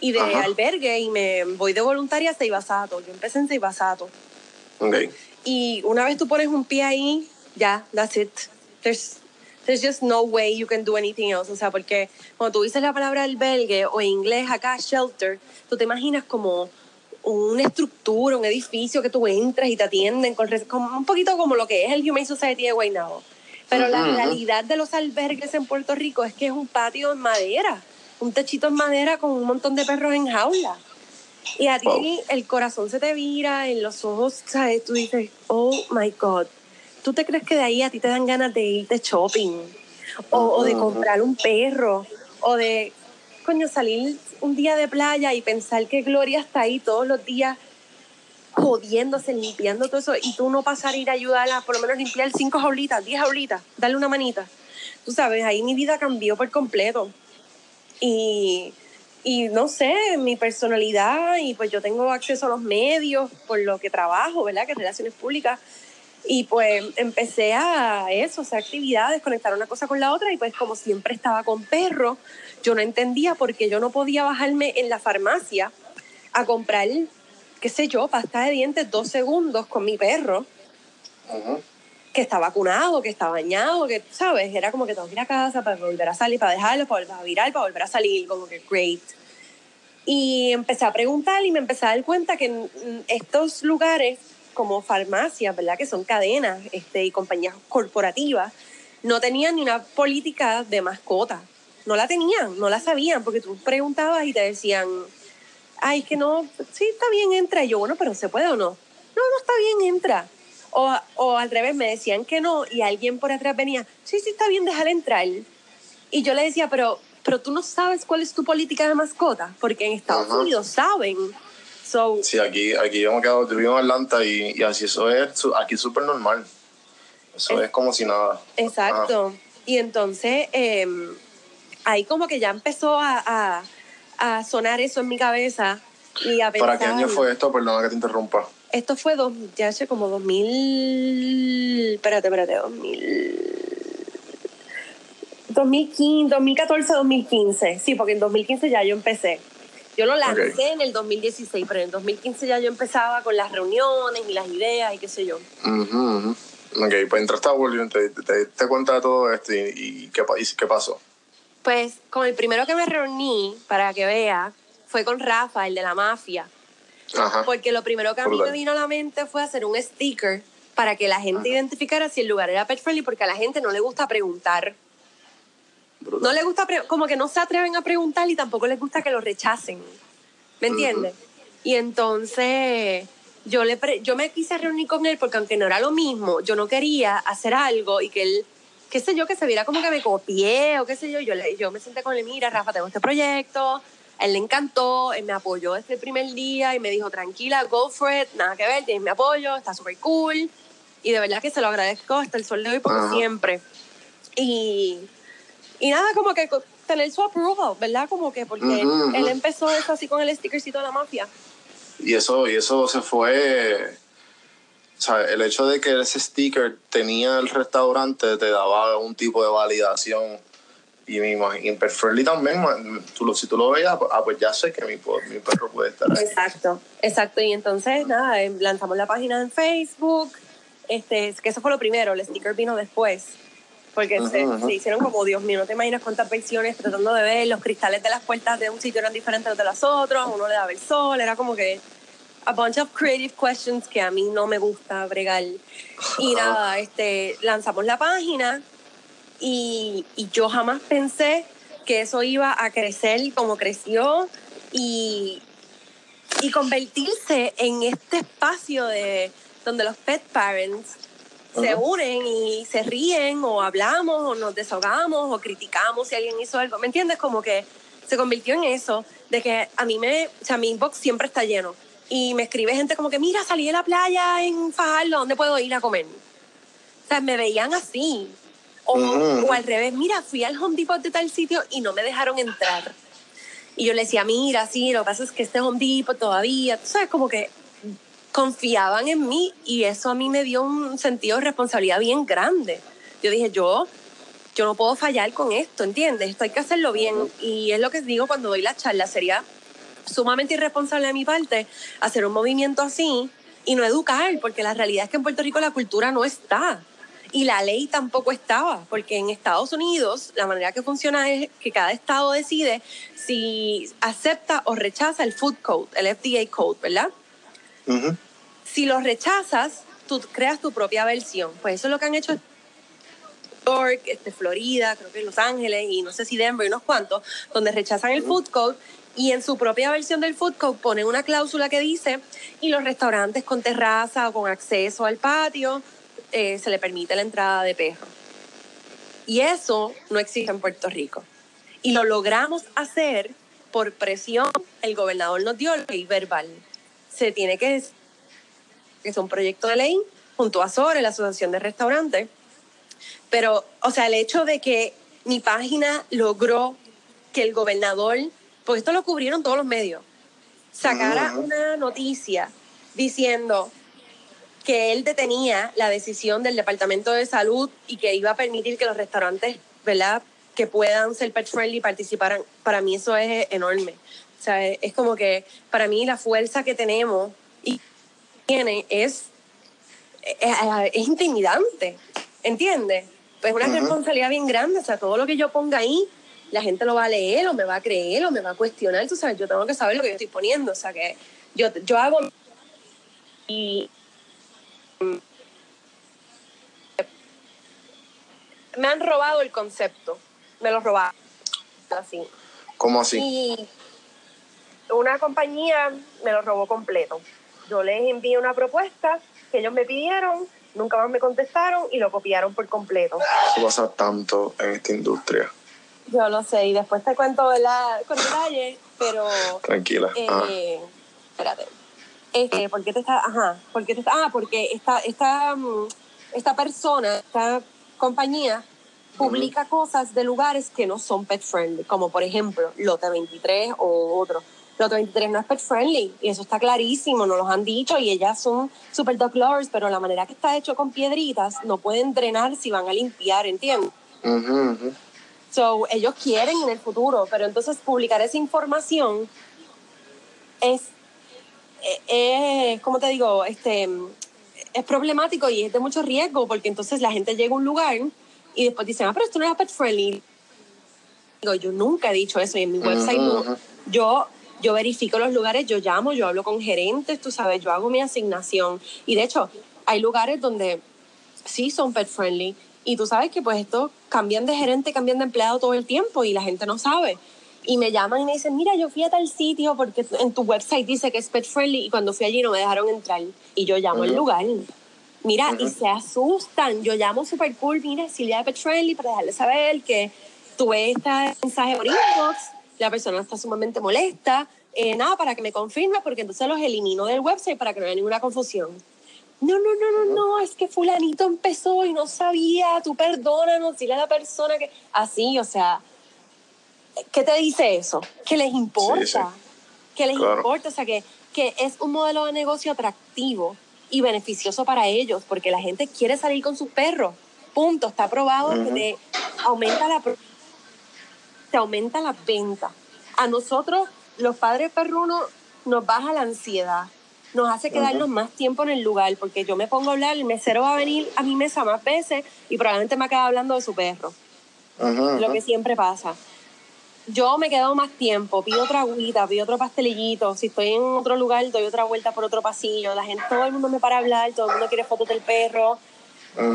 y de Ajá. albergue y me voy de voluntaria a Seibasato. Yo empecé en Seibasato. Ok. Y una vez tú pones un pie ahí, ya, that's it. There's, there's just no way you can do anything else. O sea, porque cuando tú dices la palabra albergue o en inglés acá shelter, tú te imaginas como una estructura, un edificio que tú entras y te atienden, con, un poquito como lo que es el Humane Society de Guaynabo. Pero la realidad de los albergues en Puerto Rico es que es un patio en madera, un techito en madera con un montón de perros en jaula. Y a ti Wow. el corazón se te vira, en los ojos, ¿sabes? Tú dices, oh my God. ¿Tú te crees que de ahí a ti te dan ganas de irte shopping? O, o de comprar un perro? O de, coño, salir un día de playa y pensar que Gloria está ahí todos los días jodiéndose, limpiando todo eso, y tú no pasar a ir a ayudarla, por lo menos limpiar cinco jaulitas, diez jaulitas, darle una manita. Tú sabes, ahí mi vida cambió por completo. Y, y no sé, mi personalidad, y pues yo tengo acceso a los medios por lo que trabajo, ¿verdad? Que es relaciones públicas. Y pues empecé a eso, o sea, actividades, conectar una cosa con la otra, y pues como siempre estaba con perro, yo no entendía por qué yo no podía bajarme en la farmacia a comprar, qué sé yo, pasta de dientes dos segundos con mi perro Ujú. que está vacunado, que está bañado, que, ¿sabes? Era como que tengo que ir a casa para volver a salir, para dejarlo, para volver a virar, para volver a salir, como que great. Y empecé a preguntar y me empecé a dar cuenta que mm, estos lugares, como farmacias, ¿verdad? Que son cadenas este, y compañías corporativas, no tenían ni una política de mascota. No la tenían, no la sabían, porque tú preguntabas y te decían, ay, que no, sí, está bien, entra. Y yo, bueno, pero ¿se puede o no? No, no está bien, entra. O, o al revés, me decían que no y alguien por atrás venía, sí, sí, está bien, dejar entrar. Y yo le decía, pero, pero tú no sabes cuál es tu política de mascota, porque en Estados. Unidos saben. So, Sí, aquí, aquí yo me quedo, yo vivo en Atlanta y, y así eso es, aquí es súper normal. Eso Es- es como si nada. Exacto. Y entonces eh, ahí como que ya empezó a, a- a sonar eso en mi cabeza y a pensar. ¿Para qué año fue esto? Perdona que te interrumpa. Esto fue dos, ya hace como 2000. Espérate, espérate, 2000. 2015, 2014, 2015. Sí, porque en 2015 ya yo empecé. Yo lo lancé Ok. en el 2016, pero en el 2015 ya yo empezaba con las reuniones y las ideas y qué sé yo. Ujú, ujú. Ok, pues entraste a Whirlwind, te, te, te, cuenta de todo esto y, y qué, y qué pasó. Pues con el primero que me reuní, para que vea, fue con Rafa, el de la mafia. Ajá. Porque lo primero que a mí Brutal. me vino a la mente fue hacer un sticker para que la gente identificara si el lugar era pet friendly, porque a la gente no le gusta preguntar. Brutal. No le gusta, como que no se atreven a preguntar y tampoco les gusta que lo rechacen. ¿Me entiendes? Y entonces yo, le pre- yo me quise reunir con él porque aunque no era lo mismo, yo no quería hacer algo y que él, qué sé yo, que se viera como que me copié o qué sé yo. Yo, le- yo me senté con él, mira, Rafa, tengo este proyecto. A él le encantó, él me apoyó desde el primer día y me dijo, tranquila, go for it, nada que ver, tienes mi apoyo, está súper cool. Y de verdad que se lo agradezco hasta el sol de hoy porque Ajá. siempre. Y, y nada, como que tener su approval, ¿verdad? Como que porque él empezó eso así con el stickercito de la mafia. Y eso, y eso se fue. O sea, el hecho de que ese sticker tenía el restaurante te daba un tipo de validación. Y me imagino, y en Pet Friendly también, tú lo- si tú lo veías, pues, ah, pues ya sé que mi, mi perro puede estar ahí. Exacto, exacto. Y entonces, nada, eh, lanzamos la página en Facebook, este, que eso fue lo primero, el sticker vino después. Porque se, se hicieron como, Dios mío, no te imaginas cuántas versiones tratando de ver, los cristales de las puertas de un sitio eran diferentes de los otros, uno le daba el sol, era como que a bunch of creative questions que a mí no me gusta bregar. Y nada, este, lanzamos la página y, y yo jamás pensé que eso iba a crecer como creció y, y convertirse en este espacio de donde los pet parents se unen y se ríen o hablamos o nos desahogamos o criticamos si alguien hizo algo. ¿Me entiendes? Como que se convirtió en eso, de que a mí me, o sea, mi inbox siempre está lleno. Y me escribe gente como que, mira, salí de la playa en Fajardo, ¿dónde puedo ir a comer? O sea, me veían así. O, Ujú. o al revés, mira, fui al Home Depot de tal sitio y no me dejaron entrar. Y yo le decía, mira, sí, lo que pasa es que este Home Depot todavía, tú sabes, como que confiaban en mí y eso a mí me dio un sentido de responsabilidad bien grande. Yo dije, yo, yo no puedo fallar con esto, ¿entiendes? Esto hay que hacerlo bien. Y es lo que digo cuando doy la charla, sería sumamente irresponsable de mi parte hacer un movimiento así y no educar, porque la realidad es que en Puerto Rico la cultura no está. Y la ley tampoco estaba, porque en Estados Unidos la manera que funciona es que cada estado decide si acepta o rechaza el Food Code, el FDA Code, ¿verdad? Si lo rechazas, tú creas tu propia versión. Pues eso es lo que han hecho York, este, Florida, creo que Los Ángeles y no sé si Denver y unos cuantos, donde rechazan el Food Code y en su propia versión del Food Code ponen una cláusula que dice y los restaurantes con terraza o con acceso al patio eh, se le permite la entrada de perros. Y eso no existe en Puerto Rico. Y lo logramos hacer por presión. El gobernador nos dio ley verbal. Se tiene que que es un proyecto de ley junto a SORE, la Asociación de Restaurantes. Pero, o sea, el hecho de que mi página logró que el gobernador, porque esto lo cubrieron todos los medios, sacara Ujú. una noticia diciendo que él detenía la decisión del Departamento de Salud y que iba a permitir que los restaurantes, ¿verdad?, que puedan ser pet friendly participaran. Para mí eso es enorme. O sea, es como que para mí la fuerza que tenemos y tiene es, es, es intimidante, ¿entiendes? Pues es una responsabilidad bien grande, o sea, todo lo que yo ponga ahí, la gente lo va a leer o me va a creer o me va a cuestionar, tú sabes, yo tengo que saber lo que yo estoy poniendo, o sea, que yo, yo hago y me han robado el concepto, me lo robaron así. ¿Cómo así? Y una compañía me lo robó completo. Yo les envié una propuesta que ellos me pidieron, nunca más me contestaron y lo copiaron por completo. Eso pasa tanto en esta industria. Yo lo sé, y después te cuento ¿verdad? con detalle, pero Tranquila. Ah, eh, espérate. Este, ¿Por qué te está.? Ajá. ¿Por qué te está.? Ah, porque esta, esta, mm, esta persona, esta compañía, publica cosas de lugares que no son pet friendly, como por ejemplo Lote 23 o otro. Lote 23 no es pet friendly y eso está clarísimo, nos lo han dicho y ellas son super dog lovers, pero la manera que está hecho con piedritas no pueden drenar si van a limpiar, ¿entiendes? Ujú, ujú. So, ellos quieren en el futuro, pero entonces publicar esa información es, eh, es, ¿cómo te digo? Este, es problemático y es de mucho riesgo porque entonces la gente llega a un lugar y después dicen, ah, pero esto no es pet friendly. Digo, yo nunca he dicho eso y en mi website no. Yo, yo verifico los lugares, yo llamo, yo hablo con gerentes, tú sabes, yo hago mi asignación. Y de hecho, hay lugares donde sí son pet friendly y tú sabes que pues esto cambian de gerente, cambian de empleado todo el tiempo y la gente no sabe. Y me llaman y me dicen, mira, yo fui a tal sitio porque en tu website dice que es pet friendly y cuando fui allí no me dejaron entrar. Y yo llamo al Ujú. lugar. Mira, y se asustan. Yo llamo super cool, mira, Silvia de Pet Friendly para dejarle saber que tuve este mensaje por inbox, la persona está sumamente molesta, eh, nada, para que me confirme, porque entonces los elimino del website para que no haya ninguna confusión. No, no, no, no, no, es que fulanito empezó y no sabía, tú perdónanos, dile a la persona que... Así, o sea, ¿qué te dice eso? Que les importa, Sí, sí. que les Claro. importa, o sea, que, que es un modelo de negocio atractivo y beneficioso para ellos, porque la gente quiere salir con sus perros. Punto, está probado que te aumenta la te aumenta la venta. A nosotros, los padres perrunos, nos baja la ansiedad, nos hace quedarnos más tiempo en el lugar, porque yo me pongo a hablar, el mesero va a venir a mi mesa más veces y probablemente me acaba hablando de su perro lo que siempre pasa. Yo me quedo más tiempo, pido otra agüita, pido otro pastelillito. Si estoy en otro lugar, doy otra vuelta por otro pasillo. La gente, todo el mundo me para a hablar, todo el mundo quiere fotos del perro.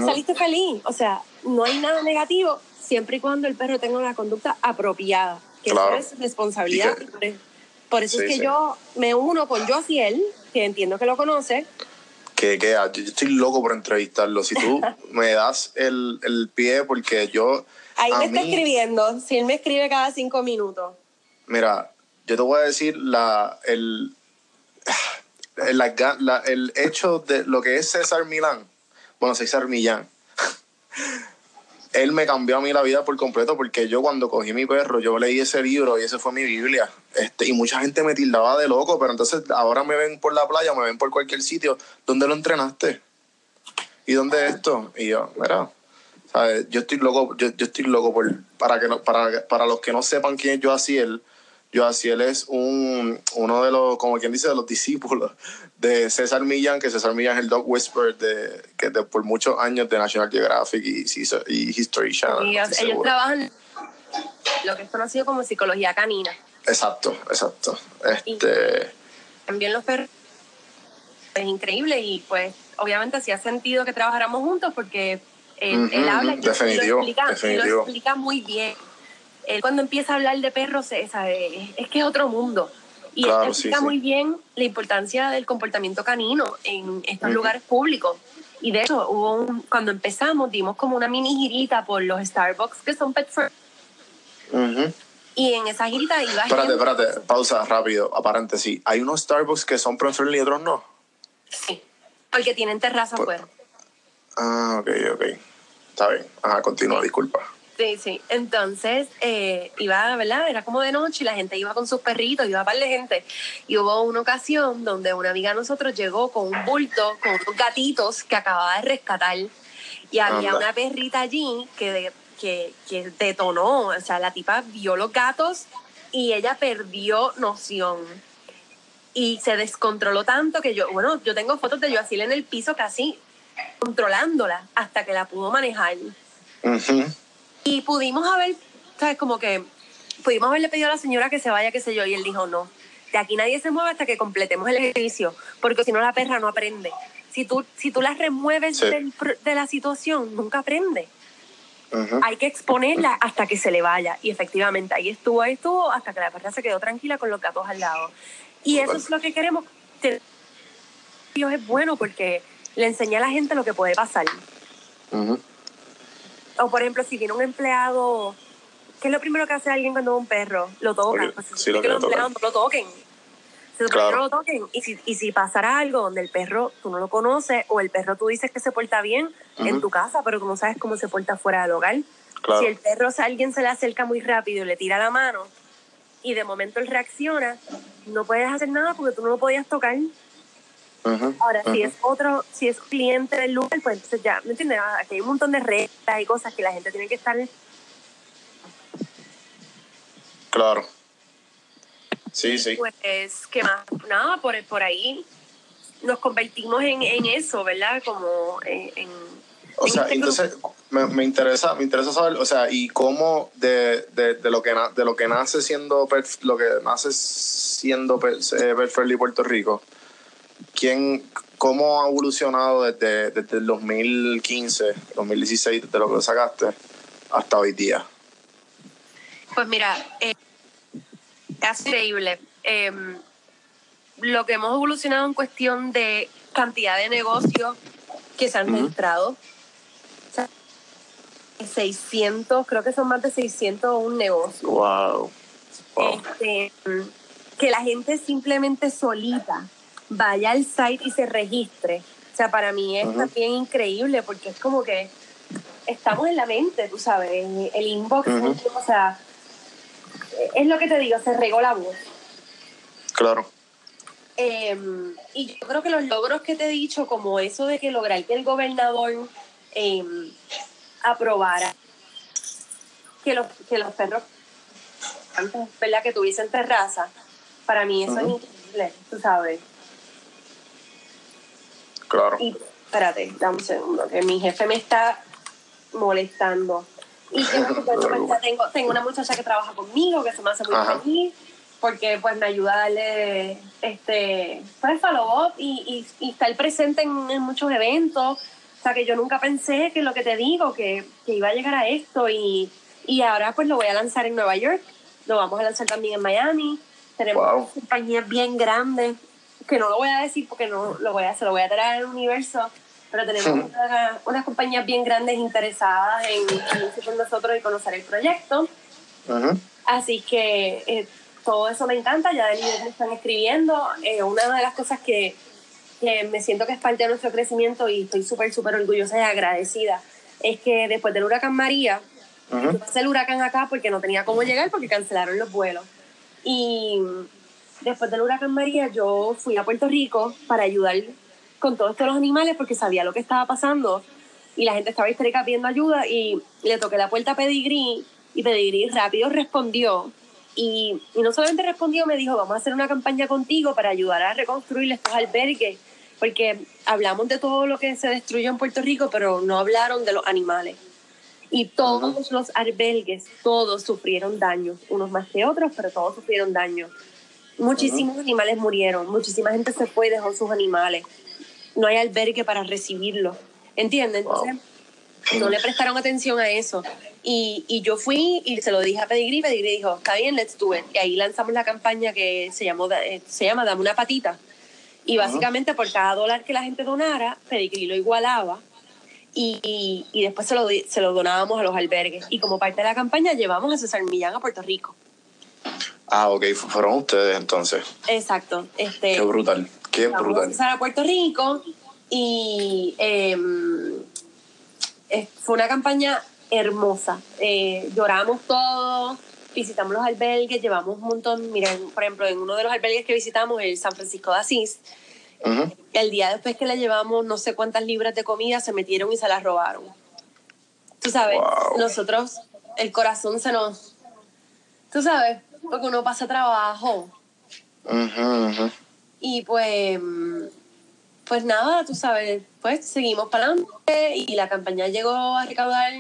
Saliste feliz. O sea, no hay nada negativo siempre y cuando el perro tenga una conducta apropiada. Que Claro. eso es responsabilidad. Y Por- eso Sí, es que sí. yo me uno con Josiel, que entiendo que lo conoce. que, que yo estoy loco por entrevistarlo. Si tú me das el, el pie, porque yo. Ahí me está mí- escribiendo. Si él me escribe cada cinco minutos. Mira, yo te voy a decir la, el, la la- el hecho de lo que es César Milán. Bueno, César Millán. Él me cambió a mí la vida por completo porque yo cuando cogí mi perro, yo leí ese libro y ese fue mi Biblia. Este, y mucha gente me tildaba de loco, pero entonces ahora me ven por la playa, me ven por cualquier sitio. ¿Dónde lo entrenaste? ¿Y dónde es esto? Y yo, mira, ¿sabes? Yo estoy loco, yo, yo estoy loco por, para, que no, para, para los que no sepan quién es Joaciel, Joaciel es un, uno de los, como quien dice, de los discípulos de César Millán, que César Millán es el dog whisperer de, que de, por muchos años de National Geographic y, y History Channel. Y no ellos, seguro. trabajan lo que es conocido como psicología canina. Exacto, exacto. Este, También los perros es increíble y pues obviamente hacía sentido que trabajáramos juntos porque él, habla y definitivo, lo explica, y lo definitivo. explica muy bien. Él cuando empieza a hablar de perros, sabe, es que es otro mundo. Y él Claro, sí, explica sí. muy bien la importancia del comportamiento canino en estos Ujú. lugares públicos. Y de hecho, hubo un- cuando empezamos, dimos como una mini girita por los Starbucks que son pet friendly. ujú. Y en esa girita iba Espérate, gente- espérate, pausa rápido, aparente sí. Hay unos Starbucks que son friendly y otros no. Sí, porque tienen terraza Pues- afuera. Ah, ok, ok. Está bien. Ajá, continúa, disculpa. Sí, sí. Entonces, eh, iba, ¿verdad? Era como de noche y la gente iba con sus perritos, iba a par de gente. Y hubo una ocasión donde una amiga de nosotros llegó con un bulto, con unos gatitos que acababa de rescatar. Y había Anda. una perrita allí que, de- que, que detonó. O sea, la tipa vio los gatos y ella perdió noción. Y se descontroló tanto que yo, bueno, yo tengo fotos de yo así en el piso casi controlándola hasta que la pudo manejar. Ujú. Y pudimos haber, ¿sabes? Como que pudimos haberle pedido a la señora que se vaya, qué sé yo, y él dijo, no, de aquí nadie se mueve hasta que completemos el ejercicio, porque si no la perra no aprende. Si tú, si tú la remueves Sí. del pr- de la situación, nunca aprende. Hay que exponerla hasta que se le vaya. Y efectivamente, ahí estuvo, ahí estuvo, hasta que la perra se quedó tranquila con los gatos al lado. Y eso es lo que queremos. Dios es bueno porque le enseña a la gente lo que puede pasar. Ujú. O por ejemplo, si viene un empleado, ¿qué es lo primero que hace alguien cuando ve un perro? Lo toca. Sí, lo que los empleados no lo toquen. Supone Claro. no lo toquen. Y si, y si pasara algo donde el perro tú no lo conoces o el perro tú dices que se porta bien en tu casa, pero tú no sabes cómo se porta fuera del hogar. Claro. Si el perro, si alguien se le acerca muy rápido y le tira la mano y de momento él reacciona, no puedes hacer nada porque tú no lo podías tocar. Ujú, Ahora, si ujú. es otro, si es cliente del lugar, pues entonces ya, ¿me entiendes? Ah, Aquí hay un montón de reglas y cosas que la gente tiene que estar Claro. Sí, sí. Pues, ¿qué más? Nada, por, por ahí nos convertimos en, en eso, ¿verdad? Como en... en- O en sea, este entonces me, me interesa, me interesa saber, o sea, y cómo de, de, de lo que na- de lo que nace siendo lo que nace siendo eh, Puerto Rico, ¿quién cómo ha evolucionado desde, desde el 2015, 2016, desde lo que sacaste hasta hoy día? Pues mira, eh, es increíble. Eh, lo que hemos evolucionado en cuestión de cantidad de negocios que se han registrado. O sea, 600, creo que son más de 600 un negocio. Wow. Wow. Este, que la gente simplemente solita vaya al site y se registre. O sea, para mí es también increíble porque es como que estamos en la mente, tú sabes, en el inbox, o sea, es lo que te digo, se regó la voz. Claro. Eh, y yo creo que los logros que te he dicho, como eso de que lograr que el gobernador eh, aprobara que los, que los perros antes, ¿verdad? que tuviesen terraza, para mí eso es increíble, tú sabes. Claro. Y espérate, dame un segundo, que mi jefe me está molestando. Y cuenta, tengo, tengo una muchacha que trabaja conmigo, que se me hace muy Ajá. feliz, porque pues me ayuda a darle este, pues, follow up y, y, y estar presente en, en muchos eventos. O sea, que yo nunca pensé que lo que te digo, que, que iba a llegar a esto y, y ahora pues lo voy a lanzar en Nueva York, lo vamos a lanzar también en Miami. Tenemos Wow. compañías bien grandes, que no lo voy a decir porque no lo voy a, se lo voy a traer al universo, pero tenemos Ujú. una- unas compañías bien grandes interesadas en unirse con nosotros y conocer el proyecto. Ujú. Así que eh, todo eso me encanta, ya de me están escribiendo. Eh, una de las cosas que, que me siento que es parte de nuestro crecimiento y estoy súper, súper orgullosa y agradecida es que después del huracán María, Ujú. yo pasé el huracán acá porque no tenía cómo llegar porque cancelaron los vuelos. Y después del huracán María yo fui a Puerto Rico para ayudar con todos estos animales porque sabía lo que estaba pasando y la gente estaba histérica pidiendo ayuda y le toqué la puerta a Pedigree y Pedigree rápido respondió y, y no solamente respondió, me dijo, vamos a hacer una campaña contigo para ayudar a reconstruir estos albergues porque hablamos de todo lo que se destruyó en Puerto Rico, pero no hablaron de los animales. Y todos los albergues, todos sufrieron daños, unos más que otros, pero todos sufrieron daños. Muchísimos animales murieron, muchísima gente se fue y dejó sus animales. No hay albergue para recibirlos, ¿entiendes? Entonces, no le prestaron atención a eso. Y, y yo fui y se lo dije a Pedigree, Pedigree dijo, está bien, let's do it. Y ahí lanzamos la campaña que se, llamó, eh, se llama Dame una patita. Y básicamente por cada dólar que la gente donara, Pedigree lo igualaba y, y, y después se lo, se lo donábamos a los albergues. Y como parte de la campaña llevamos a César Millán a Puerto Rico. Ah, ok, fu- fueron ustedes entonces. Exacto. Este, Qué brutal, qué Llevamos a brutal. César a Puerto Rico y em, eh, fue una campaña hermosa. Eh, lloramos todos, visitamos los albergues, llevamos un montón. Miren, por ejemplo, en uno de los albergues que visitamos, el San Francisco de Asís, Ujú. el día después que le llevamos no sé cuántas libras de comida, se metieron y se las robaron. Tú sabes, Wow. nosotros, el corazón se nos... Tú sabes, porque uno pasa trabajo Ujú, ujú. y pues, pues nada, tú sabes, pues seguimos para adelante y la campaña llegó a recaudar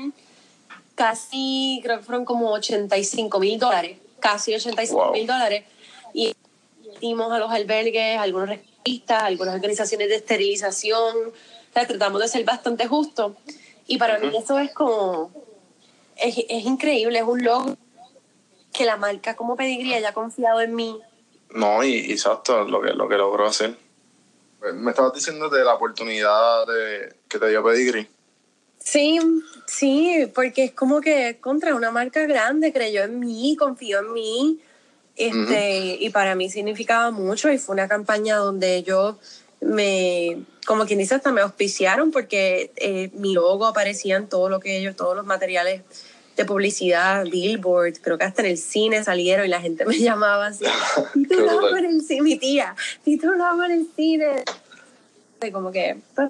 casi, creo que fueron como 85 mil dólares, casi 85 mil dólares. Y dimos a los albergues, a algunos rescatistas, algunas organizaciones de esterilización, o sea, tratamos de ser bastante justos. Y para mí eso es como, es, es increíble, es un logro que la marca como Pedigree haya confiado en mí No, y, exacto, lo que, lo que logró hacer. Pues, Me estabas diciendo de la oportunidad de, que te dio Pedigree. Sí, sí, porque es como que contra una marca grande creyó en mí, confió en mí Este, Y para mí significaba mucho y fue una campaña donde ellos me, como quien dice, hasta me auspiciaron porque eh, mi logo aparecía en todo lo que ellos, todos los materiales de publicidad, billboard, creo que hasta en el cine salieron y la gente me llamaba así, titulado en el cine, mi tía, titulado en el cine. Y como que, pues,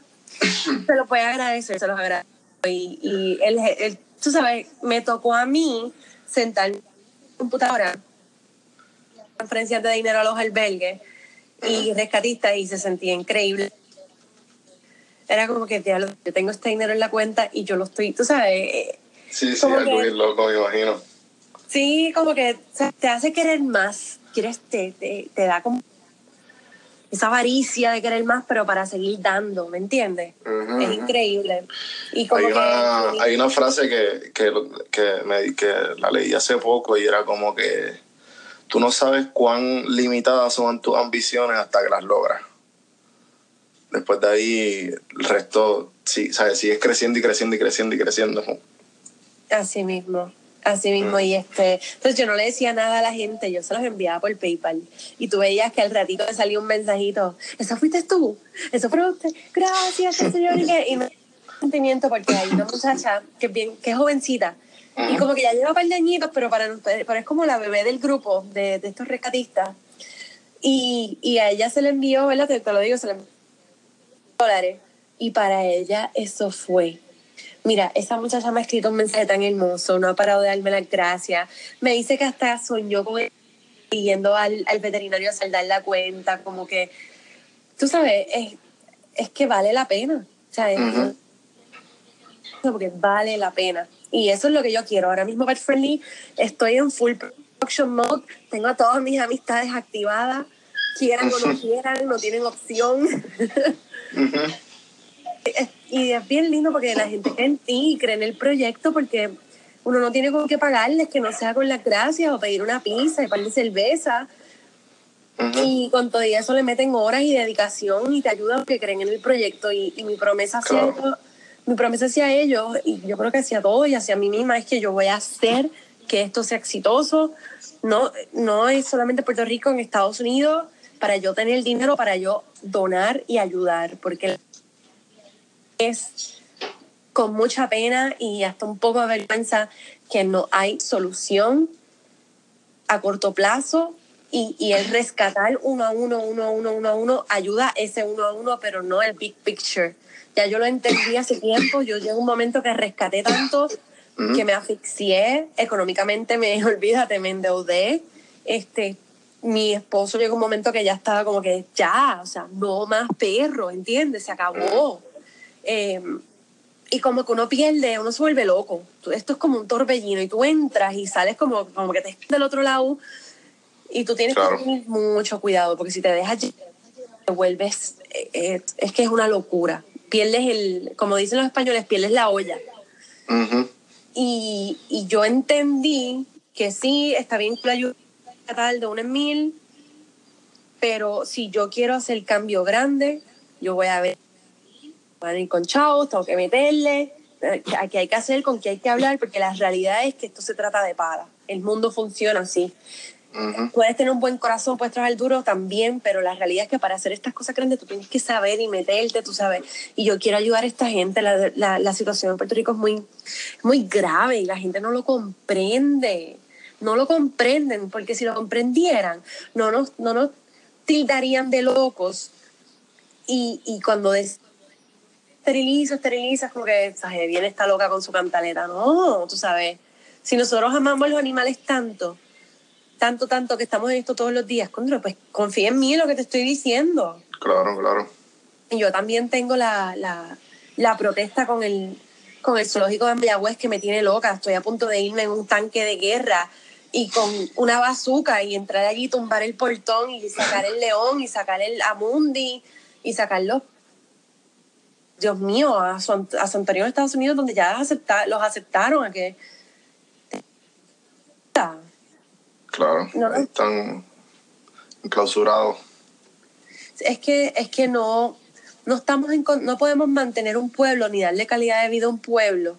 se lo puede agradecer, se los agradezco. Y, y el, el, tú sabes, me tocó a mí sentar en computadora, transferencias de dinero a los albergues y rescatistas y se sentía increíble. Era como que, yo tengo este dinero en la cuenta y yo lo estoy, tú sabes. Sí, sí, algo bien loco, me imagino. Sí, como que te hace querer más, quieres, te, te, te da como esa avaricia de querer más, pero para seguir dando, ¿me entiendes? es increíble. Y hay, una, hay una frase que, que, que, me, que la leí hace poco y era como que tú no sabes cuán limitadas son tus ambiciones hasta que las logras. Después de ahí, el resto, sí, ¿sabes? sigues creciendo y creciendo y creciendo y creciendo. Así mismo. Así mismo, y este, entonces yo no le decía nada a la gente, yo se los enviaba por PayPal. Y tú veías que al ratito me salía un mensajito, ¿eso fuiste tú? ¿Eso fue usted? Gracias, señor. Y me sentimiento porque hay una muchacha que es, bien, que es jovencita, y como que ya lleva un par de añitos, pero, para, pero es como la bebé del grupo de, de estos rescatistas. Y, y, a ella se le envió, ¿verdad? Te, te lo digo, se le envió dólares. Y para ella eso fue Mira, esa muchacha me ha escrito un mensaje tan hermoso, no ha parado de darme las gracias. Me dice que hasta soñó con él yendo al, al veterinario a saldar la cuenta, como que, tú sabes, es, es que vale la pena. O sea, es, porque vale la pena. Y eso es lo que yo quiero. Ahora mismo, Pet Friendly, estoy en full production mode, tengo a todas mis amistades activadas, quieran o no quieran, no tienen opción. y es bien lindo porque la gente cree en ti y cree en el proyecto porque uno no tiene con qué pagarles que no sea con las gracias o pedir una pizza y par de cerveza. Y con todo eso le meten horas y dedicación y te ayudan porque creen en el proyecto. Y, mi promesa hacia ellos, mi promesa hacia ellos, y yo creo que hacia todos y hacia mí misma, es que yo voy a hacer que esto sea exitoso. No, no es solamente Puerto Rico, en Estados Unidos, para yo tener el dinero, para yo donar y ayudar. Porque es con mucha pena y hasta un poco de vergüenza que no hay solución a corto plazo y, y, el rescatar uno a uno, uno a uno, uno a uno, ayuda ese uno a uno, pero no el big picture. Ya yo lo entendí hace tiempo, yo llegué a un momento que rescaté tanto que me asfixié, económicamente me, olvídate, me endeudé. Este, mi esposo llegó un momento que ya estaba como que ya, o sea, no más perro, ¿entiendes? Se acabó. Eh, y como que uno pierde, uno se vuelve loco. Esto es como un torbellino y tú entras y sales como, como que te del otro lado y tú tienes que tener mucho cuidado porque si te dejas te vuelves, eh, eh, es que es una locura. Pierdes el, como dicen los españoles, pierdes la olla. y, y, yo entendí que sí, está bien que la ayuda tal de uno en mil, pero si yo quiero hacer cambio grande, yo voy a ver van a ir con chavos, tengo que meterle, aquí hay que hacer, con qué hay que hablar, porque la realidad es que esto se trata de para. El mundo funciona así. Puedes tener un buen corazón, puedes trabajar duro también, pero la realidad es que para hacer estas cosas grandes tú tienes que saber y meterte, tú sabes. Y yo quiero ayudar a esta gente. La, la, la situación en Puerto Rico es muy, muy grave y la gente no lo comprende. No lo comprenden, porque si lo comprendieran, no nos, no nos tildarían de locos. Y, y cuando des, esteriliza, esteriliza, como que ¿sabes? viene esta loca con su cantaleta. No, tú sabes, si nosotros amamos a los animales tanto, tanto, tanto que estamos en esto todos los días, contra, pues confía en mí en lo que te estoy diciendo. Claro, claro. Y yo también tengo la, la, la protesta con el, con el zoológico de Mayagüez que me tiene loca. Estoy a punto de irme en un tanque de guerra y con una bazuca y entrar allí, tumbar el portón y sacar el león y sacar el amundi y sacar los Dios mío, a, su, a Antonio de Estados Unidos, donde ya acepta, los aceptaron a que. Claro, están enclausurados. Es que, es que no, no, estamos en, no podemos mantener un pueblo ni darle calidad de vida a un pueblo.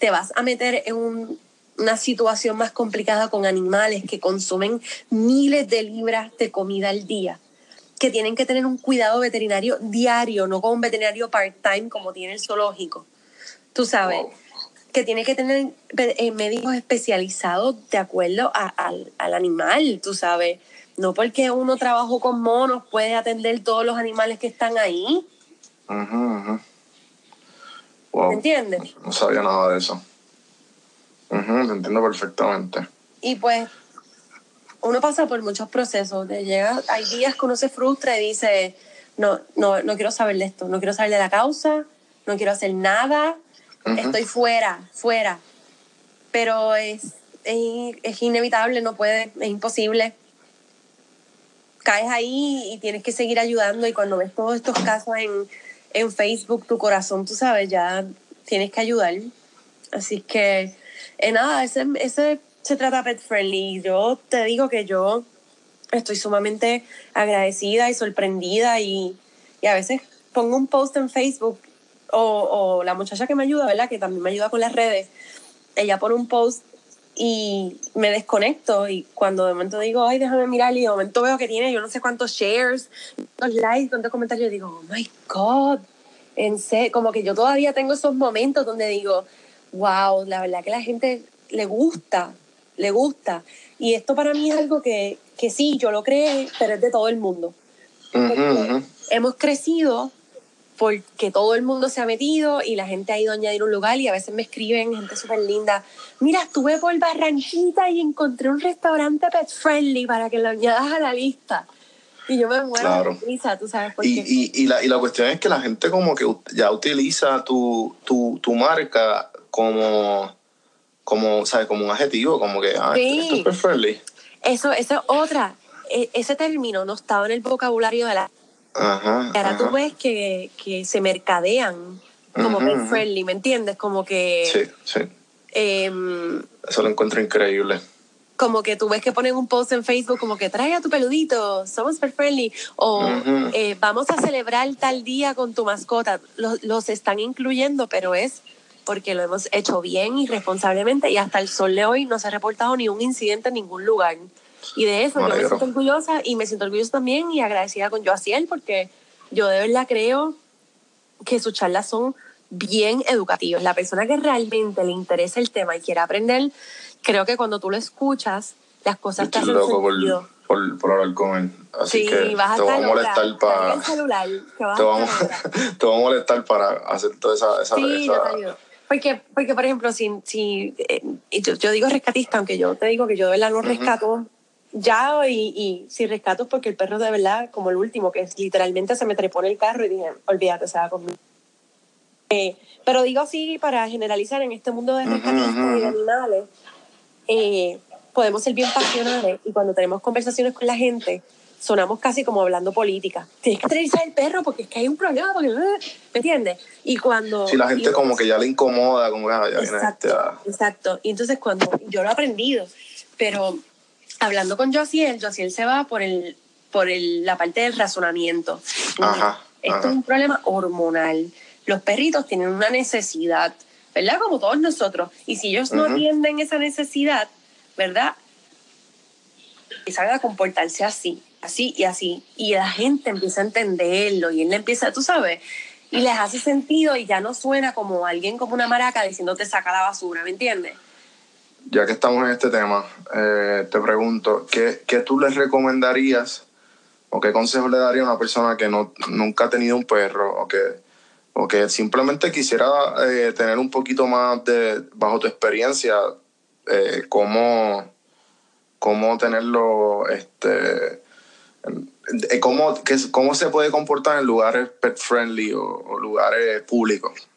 Te vas a meter en un una situación más complicada con animales que consumen miles de libras de comida al día, que tienen que tener un cuidado veterinario diario, no con un veterinario part-time como tiene el zoológico. Tú sabes, Wow. que tiene que tener eh, médicos especializados de acuerdo a- al, al animal, tú sabes. No porque uno trabajó con monos puede atender todos los animales que están ahí. ¿me entiendes? No sabía nada de eso. Ujú, te entiendo perfectamente. Y pues uno pasa por muchos procesos. De llega, hay días que uno se frustra y dice, no, no, no quiero saber de esto, no quiero saber de la causa, no quiero hacer nada, estoy fuera, fuera. Pero es, es, es inevitable, no puede, es imposible. Caes ahí y tienes que seguir ayudando y cuando ves todos estos casos en, en Facebook, tu corazón, tú sabes, ya tienes que ayudar. Así que, eh, nada, ese, ese se trata Pet Friendly. Yo te digo que yo estoy sumamente agradecida y sorprendida y, y a veces pongo un post en Facebook o, o la muchacha que me ayuda, ¿verdad? Que también me ayuda con las redes, ella pone un post y me desconecto y cuando de momento digo, ay, déjame mirar y de momento veo que tiene yo no sé cuántos shares, cuántos likes, cuántos comentarios, digo, oh my God, en serio, como que yo todavía tengo esos momentos donde digo, wow, la verdad que la gente le gusta, le gusta. Y esto para mí es algo que, que sí, yo lo creé, pero es de todo el mundo. Hemos crecido porque todo el mundo se ha metido y la gente ha ido a añadir un lugar y a veces me escriben gente súper linda, mira, estuve por Barranquita y encontré un restaurante pet friendly para que lo añadas a la lista. Y yo me muero Claro. de risa, tú sabes, porque Y, y, y, la, y la cuestión es que la gente como que ya utiliza tu, tu, tu marca como, como, ¿sabes? como un adjetivo, como que, ah, Sí. esto es pet friendly. eso, eso es otra. E- ese término no estaba en el vocabulario de la... Ajá, Ahora tú ajá. ves que, que se mercadean como pet ujú. friendly, ¿me entiendes? Como que... Sí, sí. em, Eso lo encuentro increíble. como que tú ves que ponen un post en Facebook como que trae a tu peludito, somos pet friendly, o Ujú. eh, vamos a celebrar tal día con tu mascota. Los, los están incluyendo, pero es porque lo hemos hecho bien y responsablemente y hasta el sol de hoy no se ha reportado ni un incidente en ningún lugar. Y de eso Me yo me siento orgullosa y me siento orgullosa también y agradecida con Joaciel porque yo de verdad creo que sus charlas son bien educativas. La persona que realmente le interesa el tema y quiere aprender, creo que cuando tú lo escuchas, las cosas te hacen sentido. por, por hablar con él. Así Sí, que vas te voy a estar molestar para... Te te voy a molestar para hacer toda esa... esa, Sí, esa-. Porque, porque por ejemplo, si, si eh, yo, yo digo rescatista, aunque yo te digo que yo de verdad no rescato ya, y, y si rescato es porque el perro de verdad, como el último, que es, literalmente se me trepó en el carro y dije, olvídate, se va conmigo. Eh, pero digo así para generalizar en este mundo de rescatistas ujú, y de animales, eh, podemos ser bien pasionales y cuando tenemos conversaciones con la gente, sonamos casi como hablando política. Tienes que esterilizar el perro porque es que hay un problema, porque, ¿me entiendes? Y cuando... Si la gente como que ya le incomoda, como que ah, ya viene Exacto, este a- exacto. Y entonces cuando yo lo he aprendido, pero hablando con Josiel, Josiel se va por el por el, la parte del razonamiento. Ajá, Esto ajá. es un problema hormonal. Los perritos tienen una necesidad, ¿verdad? Como todos nosotros. Y si ellos no Ujú. atienden esa necesidad, ¿verdad? Empiezan a comportarse así, así y así. Y la gente empieza a entenderlo y él empieza, tú sabes, y les hace sentido y ya no suena como alguien como una maraca diciéndote saca la basura, ¿me entiendes? Ya que estamos en este tema, eh, te pregunto, ¿qué, ¿qué tú les recomendarías o qué consejos le daría a una persona que no, nunca ha tenido un perro o que, o que simplemente quisiera eh, tener un poquito más de, bajo tu experiencia, eh, cómo, cómo tenerlo, este, cómo, que, cómo se puede comportar en lugares pet friendly o, o lugares públicos?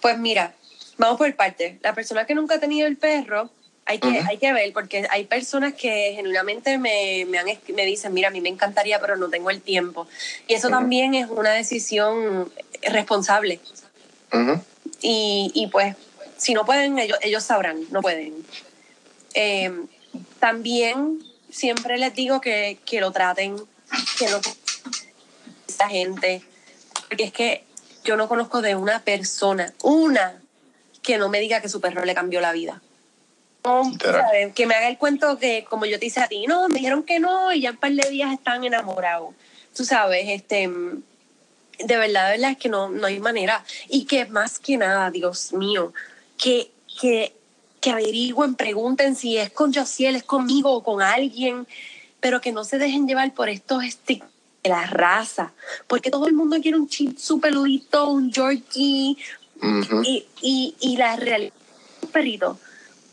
Pues mira, vamos por partes. La persona que nunca ha tenido el perro, hay que, hay que ver, porque hay personas que genuinamente me, me, han, me dicen, mira, a mí me encantaría, pero no tengo el tiempo. Y eso también es una decisión responsable. Y, y pues, si no pueden, ellos, ellos sabrán, no pueden. Eh, también siempre les digo que, que lo traten, que no esta gente, porque es que yo no conozco de una persona, una, que no me diga que su perro le cambió la vida. No. Que me haga el cuento que, como yo te hice a ti, no, me dijeron que no y ya un par de días están enamorados. Tú sabes, este, de verdad, de verdad es que no, no hay manera. Y que más que nada, Dios mío, que, que, que averigüen, pregunten si es con Josiel, es conmigo o con alguien, pero que no se dejen llevar por estos estigmas de la raza, porque todo el mundo quiere un chip peludito, un Yorkie, Ujú. y, y, y la realidad los perritos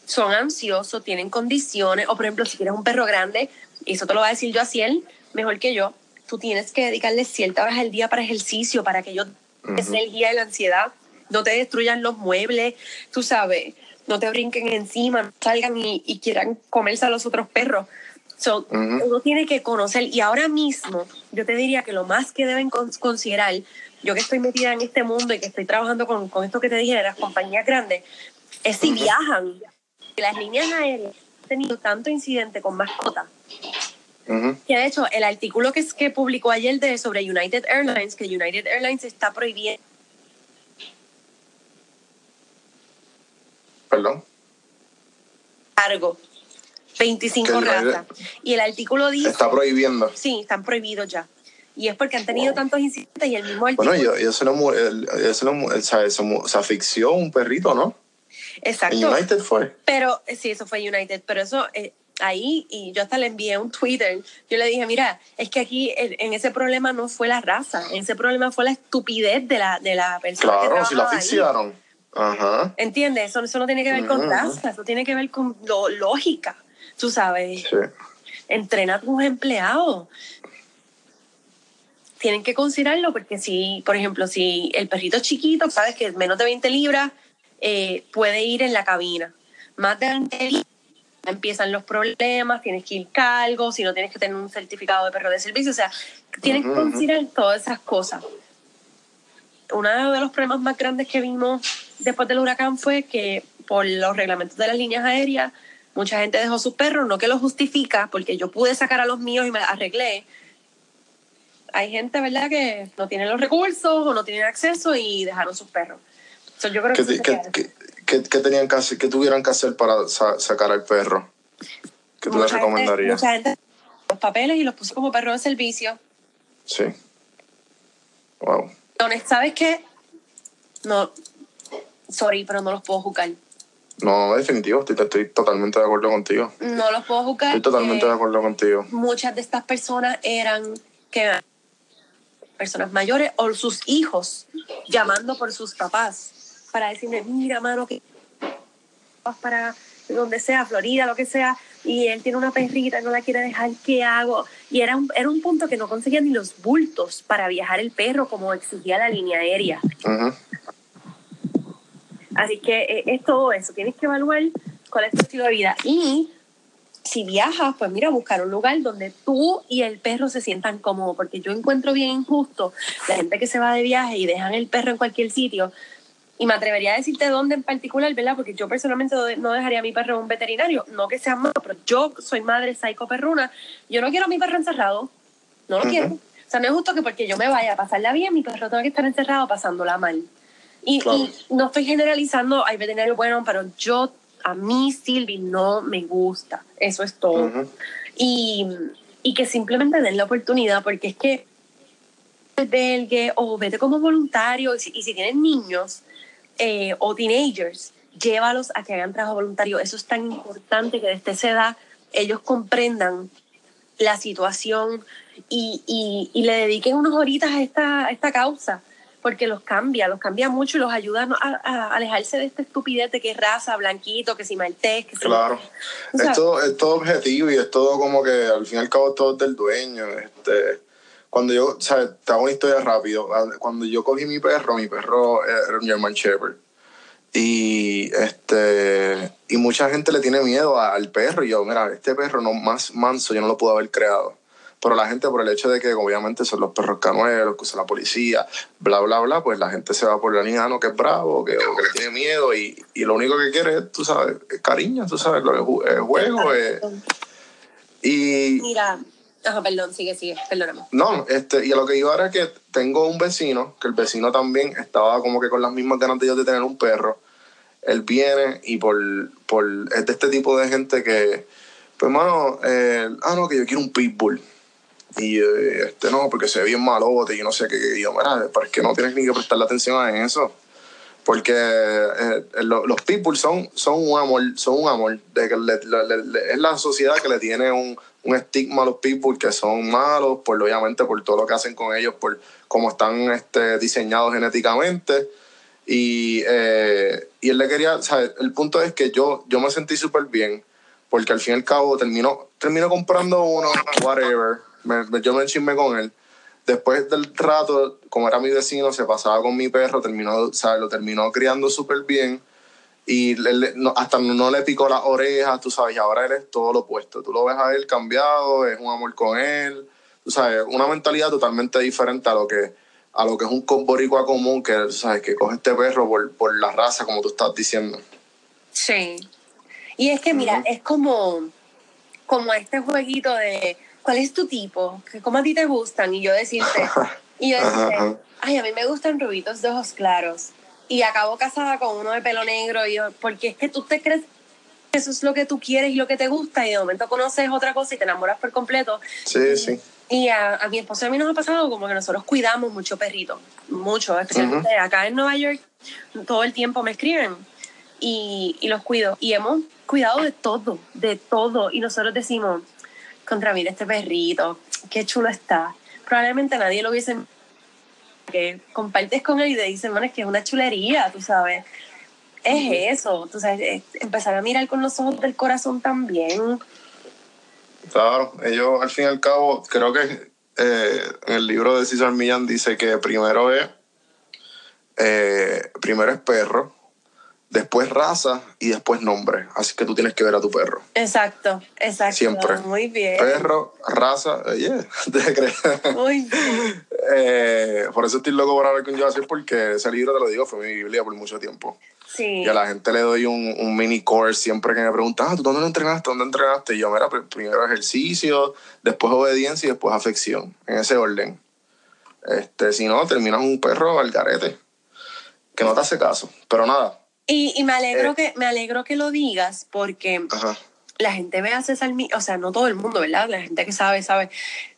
son ansiosos, tienen condiciones, o por ejemplo, si quieres un perro grande, y eso te lo va a decir yo así él, mejor que yo, tú tienes que dedicarle ciertas horas al día para ejercicio, para que ellos Ujú. es el día de la ansiedad, no te destruyan los muebles, tú sabes, no te brinquen encima, no salgan y, y quieran comerse a los otros perros. So, Ujú. Uno tiene que conocer, y ahora mismo yo te diría que lo más que deben con- considerar, yo que estoy metida en este mundo y que estoy trabajando con, con esto que te dije de las compañías grandes, es si viajan. Las líneas aéreas han tenido tanto incidente con mascotas Ujú. que de hecho el artículo que, es- que publicó ayer de, sobre United Airlines, que United Airlines está prohibiendo Perdón. cargo 25 Que United- razas. Y el artículo dice, Está prohibiendo. sí, están prohibidos ya. Y es porque han tenido tantos incidentes y el mismo artículo... Bueno, yo, yo se lo, yo se lo se, asfixió un perrito, ¿no? En Exacto. United fue. Pero sí, eso fue United, pero eso eh, ahí, y yo hasta le envié un Twitter, yo le dije, mira, es que aquí en ese problema no fue la raza, en ese problema fue la estupidez de la, de la persona que Claro, si lo trabajaba ahí. Ajá. ¿Entiendes? Eso, eso no tiene que ver con raza, eso tiene que ver con lo- lógica, tú sabes. Sí. Entrena a tus empleados. Tienen que considerarlo porque si, por ejemplo, si el perrito es chiquito, sabes que menos de 20 libras, eh, puede ir en la cabina. Más de 20 libras, empiezan los problemas, tienes que ir cargo, si no tienes que tener un certificado de perro de servicio, o sea, tienes que considerar todas esas cosas. Uno de los problemas más grandes que vimos después del huracán fue que por los reglamentos de las líneas aéreas, mucha gente dejó sus perros, no que lo justifica, porque yo pude sacar a los míos y me arreglé. Hay gente, ¿verdad?, que no tiene los recursos o no tienen acceso y dejaron sus perros. So, yo creo que ¿Qué, qué- qué tenían que hacer, qué tuvieran que hacer para sa- sacar al perro? ¿Qué tú les Mucha gente- recomendarías? mucha gente los papeles y los puso como perro de servicio. Sí. Wow. ¿Sabes qué? No, sorry, pero no los puedo juzgar. No, definitivo, estoy, estoy totalmente de acuerdo contigo. No los puedo juzgar. Estoy totalmente eh, de acuerdo contigo. muchas de estas personas eran que personas mayores o sus hijos llamando por sus papás para decirle mira mano que vas para donde sea Florida lo que sea y él tiene una perrita no la quiere dejar qué hago y era un, era un punto que no conseguía ni los bultos para viajar el perro como exigía la línea aérea. Así que eh, es todo eso. Tienes que evaluar cuál es tu estilo de vida. Y si viajas, pues mira, buscar un lugar donde tú y el perro se sientan cómodos. Porque yo encuentro bien injusto la gente que se va de viaje y dejan el perro en cualquier sitio. Y me atrevería a decirte dónde en particular, ¿verdad? Porque yo personalmente no de- no dejaría a mi perro en un veterinario. No que sea malo, pero yo soy madre psycho perruna. Yo no quiero a mi perro encerrado. No lo quiero. O sea, no es justo que porque yo me vaya a pasarla bien, mi perro tenga que estar encerrado pasándola mal. Y, Claro. y no estoy generalizando, hay veterinarios buenos, pero yo, a mí, Silvi, no me gusta. Eso es todo. Y, y que simplemente den la oportunidad, porque es que o vete como voluntario, y si, y si tienen niños eh, o teenagers, llévalos a que hagan trabajo voluntario. Eso es tan importante que desde esa edad ellos comprendan la situación y, y, y le dediquen unas horitas a esta, a esta causa, porque los cambia, los cambia mucho y los ayuda a, a alejarse de esta estupidez de que es raza, blanquito, que si maltés, que si... Claro. O sea, es, todo, es todo objetivo y es todo como que al fin y al cabo todo es del dueño. Este, cuando yo, o sea, te hago una historia rápido. Cuando yo cogí mi perro, mi perro era un German Shepherd. Y este y mucha gente le tiene miedo al perro. Y yo, mira, este perro no más manso, yo no lo pude haber creado. Pero la gente, por el hecho de que obviamente son los perros canuelos, que usa la policía, bla, bla, bla, pues la gente se va por la ah, no, que es bravo, que, o que tiene miedo. Y, y lo único que quiere es, tú sabes, es cariño, tú sabes, lo es juego. es- y Mira, ajá, perdón, sigue, sigue, perdóname. no, este, y a lo que iba era que tengo un vecino, que el vecino también estaba como que con las mismas ganas de yo de tener un perro. él viene y por, por es de este tipo de gente que, pues hermano, eh, ah, no, que yo quiero un pitbull. Y eh, este no, porque se ve bien malote y no sé qué. Y yo, mira, pero es que no tienes ni que prestarle atención a eso. Porque eh, lo- los pitbulls son, son un amor, son un amor. De que le- le- le- es la sociedad que le tiene un, un estigma a los pitbulls que son malos, por obviamente por todo lo que hacen con ellos, por cómo están este, diseñados genéticamente. Y, eh, y él le quería, ¿sabes? El punto es que yo, yo me sentí súper bien, porque al fin y al cabo terminó, terminó comprando uno, whatever. Me- me- yo me enchismé con él. Después del rato, como era mi vecino, se pasaba con mi perro, terminó, ¿sabes? lo terminó criando súper bien. Y le- no- hasta no le picó las orejas, tú sabes, y ahora él es todo lo opuesto. Tú lo ves a él cambiado, es un amor con él, tú sabes, una mentalidad totalmente diferente a lo que, a lo que es un co- boricua común, que, ¿sabes? que coge este perro por, por la raza, como tú estás diciendo. Sí. Y es que, mira, es como, como este jueguito de ¿cuál es tu tipo? ¿Cómo a ti te gustan? Y yo decirte, y yo decirte, ay, a mí me gustan rubitos de ojos claros. Y acabo casada con uno de pelo negro, y yo, porque es que tú te crees que eso es lo que tú quieres y lo que te gusta, y de momento conoces otra cosa y te enamoras por completo. Sí, sí. Y a, a mi esposo y a mí nos ha pasado como que nosotros cuidamos mucho perrito, mucho, especialmente acá en Nueva York, todo el tiempo me escriben y, y los cuido. Y hemos cuidado de todo, de todo. Y nosotros decimos, contra mí este perrito, qué chulo está. Probablemente nadie lo hubiese... que compartes con él y te dicen, man, es que es una chulería, tú sabes. Es eso, tú sabes, es empezar a mirar con los ojos del corazón también. Claro, ellos al fin y al cabo, creo que eh, en el libro de César Millán dice que primero es, eh, primero es perro, después raza y después nombre. Así que tú tienes que ver a tu perro. Exacto, exacto. Siempre. Muy bien. Perro, raza, oye, te crees. Muy bien. Eh, por eso estoy loco por hablar con Joseph porque ese libro, te lo digo, fue mi Biblia por mucho tiempo. Sí. Y a la gente le doy un, un mini course siempre que me preguntan, ah, ¿tú dónde lo entrenaste? ¿Dónde entrenaste? Y yo, mira, pr- primero ejercicio, después obediencia y después afección, en ese orden. Este, si no, terminas un perro al garete, que no te hace caso. Pero nada, Y, y me alegro Eh. que me alegro que lo digas porque ajá, la gente ve a César Millán, o sea, no todo el mundo, ¿verdad? La gente que sabe, sabe.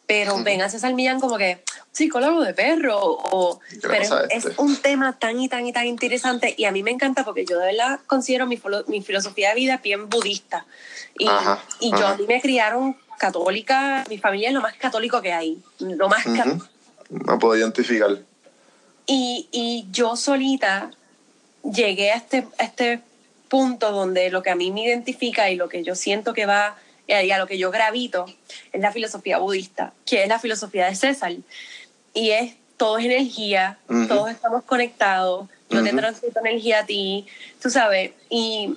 Pero ven a César Millán como que psicólogo de perro o ¿Qué le pero es este? un tema tan y tan y tan interesante y a mí me encanta porque yo de verdad considero mi, mi filosofía de vida bien budista y, Ajá, y yo ajá. a mí me criaron católica mi familia es lo más católico que hay lo más ujú, católico me puedo identificar. Y, y yo solita llegué a este, a este punto donde lo que a mí me identifica y lo que yo siento que va y a lo que yo gravito es la filosofía budista, que es la filosofía de César. Y es todo es energía, Ujú. todos estamos conectados, yo te Ujú. transmito energía a ti, tú sabes, y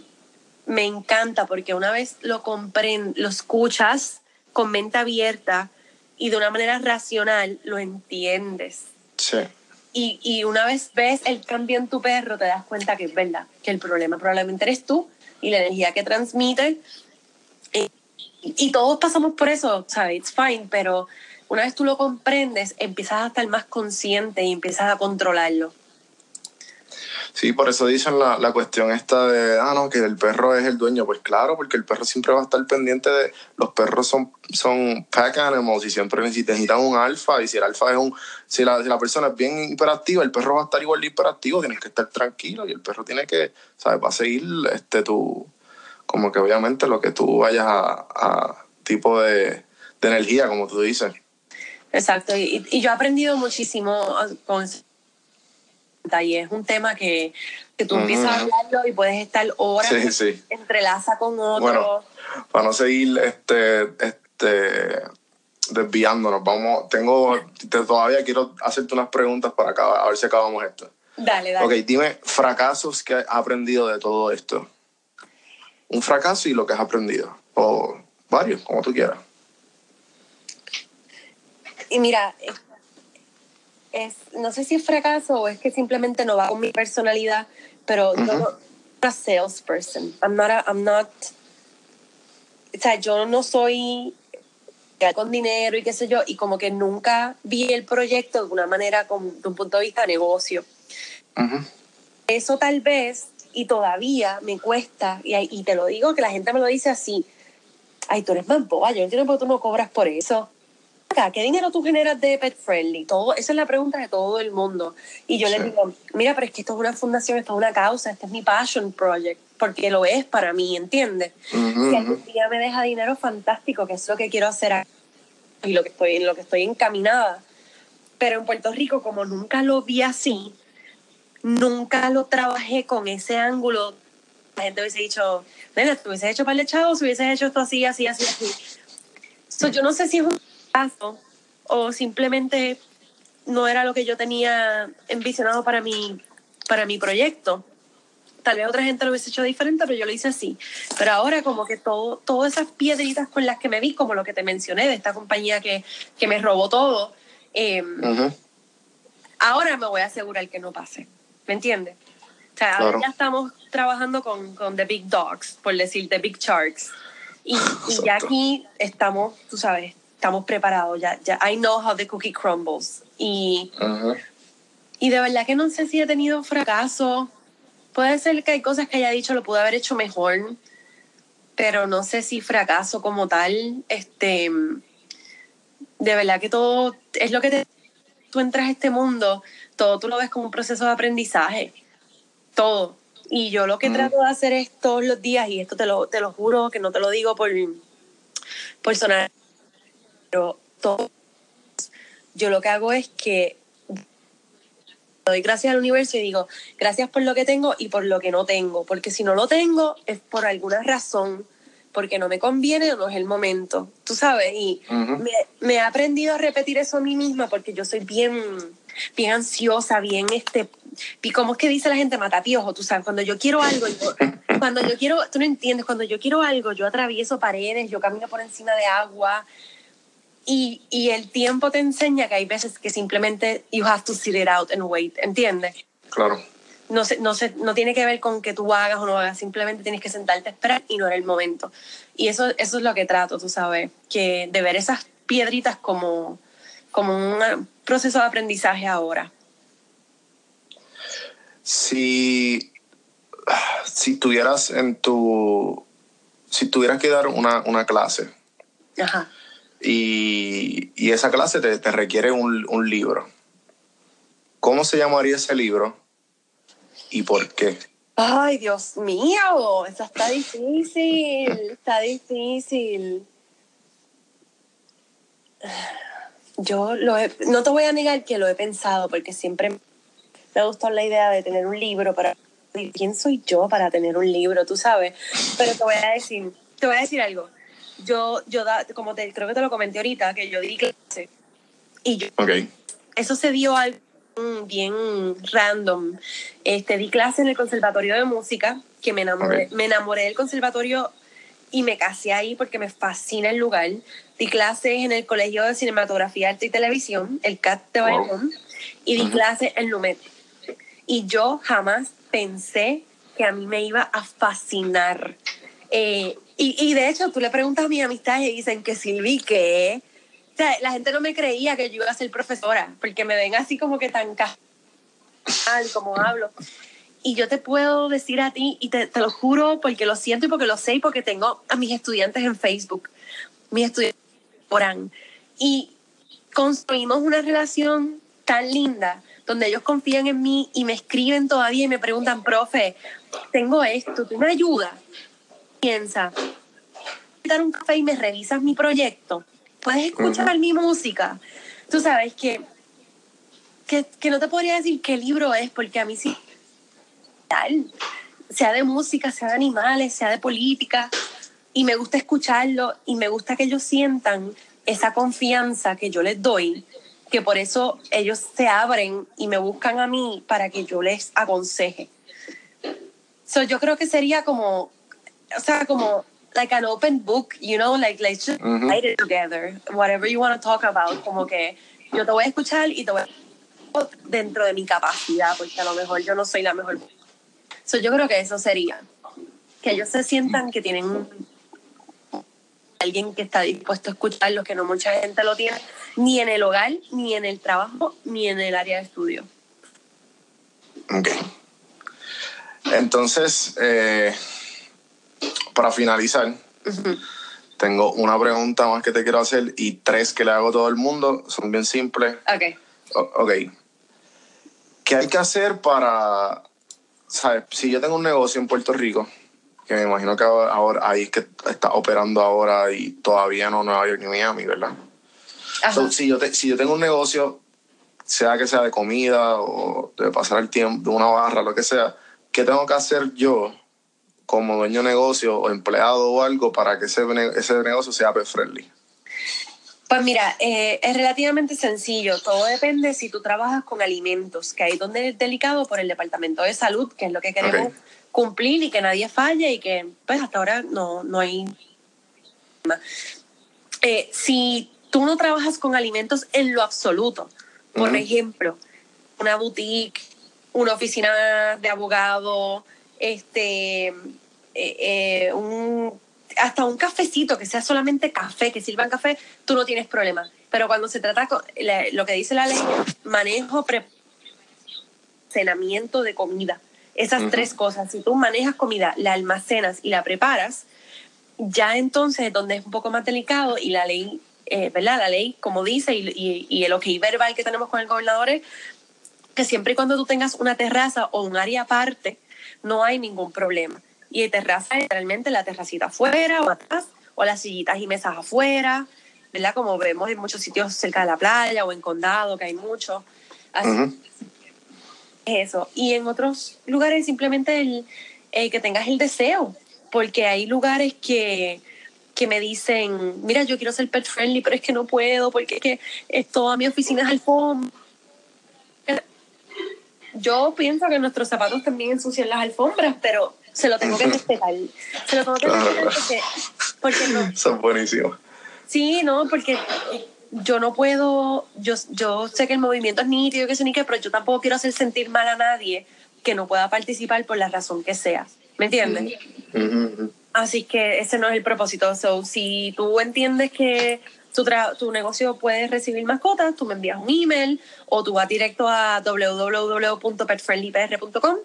me encanta porque una vez lo compren, lo escuchas con mente abierta y de una manera racional lo entiendes. Sí, Y, y una vez ves el cambio en tu perro, te das cuenta que es verdad, que el problema probablemente eres tú y la energía que transmite. Y, y todos pasamos por eso, ¿sabes? It's fine, pero una vez tú lo comprendes, empiezas a estar más consciente y empiezas a controlarlo. Sí, por eso dicen la, la cuestión esta de, ah, no, que el perro es el dueño. Pues claro, porque el perro siempre va a estar pendiente de, los perros son, son pack animals y siempre necesitan un alfa. Y si el alfa es un, si la, si la persona es bien hiperactiva, el perro va a estar igual de hiperactivo, tienes que estar tranquilo y el perro tiene que, ¿sabes? Va a seguir este, tu, como que obviamente lo que tú vayas a, tipo de, de energía, como tú dices. Exacto, y, y yo he aprendido muchísimo ah, con Y es un tema que, que tú empiezas a hablarlo y puedes estar horas, Sí, sí. entrelaza con otro. Bueno, para no seguir este, este, desviándonos, vamos, tengo, te- todavía quiero hacerte unas preguntas para acabar, a ver si acabamos esto. dale, dale. Ok, dime fracasos que has aprendido de todo esto. Un fracaso y lo que has aprendido. O varios, como tú quieras. Y mira, es, no sé si es fracaso o es que simplemente no va con mi personalidad, pero yo no a salesperson. I'm not a- I'm not o sea, yo no soy con dinero y qué sé yo, y como que nunca vi el proyecto de una manera, con, de un punto de vista de negocio. Ujú. Eso tal vez y todavía me cuesta, y, y te lo digo que la gente me lo dice así, ay, tú eres más boba, yo no entiendo por qué tú no cobras por eso. Acá, ¿qué dinero tú generas de Pet Friendly? Todo, esa es la pregunta de todo el mundo. Y yo les digo, mira, pero es que esto es una fundación, esto es una causa, este es mi passion project, porque lo es para mí, ¿entiendes? Ujú, Si algún día me deja dinero, fantástico, que es lo que quiero hacer acá, y lo que estoy, en lo que estoy encaminada. Pero en Puerto Rico, como nunca lo vi así, nunca lo trabajé con ese ángulo. La gente hubiese dicho, nena, te hubiese hecho para el echado, si hubieses hecho esto así, así, así, así. So, yo no sé si es un caso o simplemente no era lo que yo tenía envisionado para mi, para mi proyecto. Tal vez otra gente lo hubiese hecho diferente, pero yo lo hice así. Pero ahora como que todo, todas esas piedritas con las que me vi, como lo que te mencioné de esta compañía que, que me robó todo, eh, Ujú. ahora me voy a asegurar que no pase. ¿Me entiendes? O sea, ahora Claro. ya estamos trabajando con, con The Big Dogs, por decir The Big Sharks. Y, y ya aquí estamos, tú sabes, estamos preparados. Ya, ya, I know how the cookie crumbles. Y, Ujú. y de verdad que no sé si he tenido fracaso. Puede ser que hay cosas que haya dicho, lo pude haber hecho mejor, pero no sé si fracaso como tal. Este, de verdad que todo es lo que te, tú entras a este mundo, todo tú lo ves como un proceso de aprendizaje. Todo. Y yo lo que Mm. trato de hacer es todos los días, y esto te lo, te lo juro, que no te lo digo por, por sonar, pero todo, yo lo que hago es que doy gracias al universo y digo, gracias por lo que tengo y por lo que no tengo, porque si no lo tengo es por alguna razón, porque no me conviene o no es el momento, tú sabes, y me, me he aprendido a repetir eso a mí misma porque yo soy bien, bien ansiosa, bien este, y como es que dice la gente matapiojo, tú sabes, cuando yo quiero algo, yo- cuando yo quiero, tú no entiendes, cuando yo quiero algo, yo atravieso paredes, yo camino por encima de agua, y, y el tiempo te enseña que hay veces que simplemente you have to sit it out and wait, ¿entiendes? Claro. No, se, no, se, no tiene que ver con que tú hagas o no hagas, simplemente tienes que sentarte a esperar y no era el momento. Y eso, eso es lo que trato, tú sabes, que de ver esas piedritas como, como un proceso de aprendizaje ahora. Si, si tuvieras en tu, si tuvieras que dar una, una clase Ajá. Y, esa clase te, requiere un, un libro, ¿cómo se llamaría ese libro y por qué? Ay, Dios mío, eso está difícil, está difícil. Yo lo he- no te voy a negar que lo he pensado porque siempre me gustó la idea de tener un libro para quién soy yo para tener un libro, tú sabes. Pero te voy a decir, te voy a decir algo. Yo, yo da, como te creo que te lo comenté ahorita, que yo di clase y yo eso se dio algo bien random. Este, di clase en el Conservatorio de Música, que me enamoré, me enamoré del conservatorio y me casé ahí porque me fascina el lugar. Di clases en el Colegio de Cinematografía, Arte y Televisión, el CAT de Wow. Bayamón, y di Ujú. clases en Lumet. Y yo jamás pensé que a mí me iba a fascinar. Eh, y, y de hecho, tú le preguntas a mis amistades y dicen que Silvi, ¿qué? O sea, la gente no me creía que yo iba a ser profesora, porque me ven así como que tan casual como hablo. Y yo te puedo decir a ti, y te, te lo juro porque lo siento y porque lo sé y porque tengo a mis estudiantes en Facebook. Mis estudiantes oran. Y construimos una relación tan linda donde ellos confían en mí y me escriben todavía y me preguntan, profe, tengo esto, ¿tú me ayudas? Piensa, dar un café y me revisas mi proyecto. Puedes escuchar mi música. Tú sabes que, que, que no te podría decir qué libro es, porque a mí sí, tal, sea de música, sea de animales, sea de política, y me gusta escucharlo y me gusta que ellos sientan esa confianza que yo les doy, que por eso ellos se abren y me buscan a mí para que yo les aconseje. So, yo creo que sería como, o sea, como like an open book, you know, like let's just write it together, whatever you want to talk about, como que yo te voy a escuchar y te voy a dentro de mi capacidad, porque a lo mejor yo no soy la mejor. So, yo creo que eso sería, que ellos se sientan que tienen alguien que está dispuesto a escucharlos, que no mucha gente lo tiene, ni en el hogar, ni en el trabajo, ni en el área de estudio. Ok. Entonces, eh, para finalizar, tengo una pregunta más que te quiero hacer y tres que le hago a todo el mundo. Son bien simples. Ok. O- ok. ¿Qué hay que hacer para, sabes, si yo tengo un negocio en Puerto Rico, que me imagino que ahora, ahí es que está operando ahora y todavía no Nueva York ni Miami, ¿verdad? So, si, yo te- si yo tengo un negocio, sea que sea de comida o de pasar el tiempo, de una barra, lo que sea, ¿qué tengo que hacer yo como dueño de negocio o empleado o algo para que ese, ese negocio sea pet friendly? Pues mira, eh, es relativamente sencillo. Todo depende si tú trabajas con alimentos, que ahí es donde es delicado por el Departamento de Salud, que es lo que queremos cumplir y que nadie falle y que pues hasta ahora no, no hay... Eh, si tú no trabajas con alimentos en lo absoluto, por ejemplo, una boutique, una oficina de abogado, este, eh, eh, un, hasta un cafecito que sea solamente café, que sirvan café, tú no tienes problema. Pero cuando se trata, con, la- lo que dice la ley, manejo, almacenamiento de comida. Esas tres cosas, si tú manejas comida, la almacenas y la preparas, ya entonces es donde es un poco más delicado y la ley, eh, ¿verdad? La ley, como dice, y, y, y el ok verbal que tenemos con el gobernador es que siempre y cuando tú tengas una terraza o un área aparte, no hay ningún problema. Y de terraza es realmente la terracita afuera o atrás, o las sillitas y mesas afuera, ¿verdad? Como vemos en muchos sitios cerca de la playa o en condado, que hay muchos. Así es eso. Y en otros lugares simplemente el, eh, que tengas el deseo, porque hay lugares que, que me dicen, mira, yo quiero ser pet friendly, pero es que no puedo, porque es que es toda mi oficina es alfombra. Yo pienso que nuestros zapatos también ensucian las alfombras, pero se lo tengo que respetar. Se lo tengo que respetar porque, porque no, Eso es buenísimo. Sí, no, porque yo no puedo, yo, yo sé que el movimiento es nítido, que es ni qué, pero yo tampoco quiero hacer sentir mal a nadie que no pueda participar por la razón que sea. ¿Me entiendes? Ujú, ujú. Así que ese no es el propósito. So, si tú entiendes que tu, tu negocio puede recibir mascotas, tú me envías un email o tú vas directo a www.petfriendlypr.com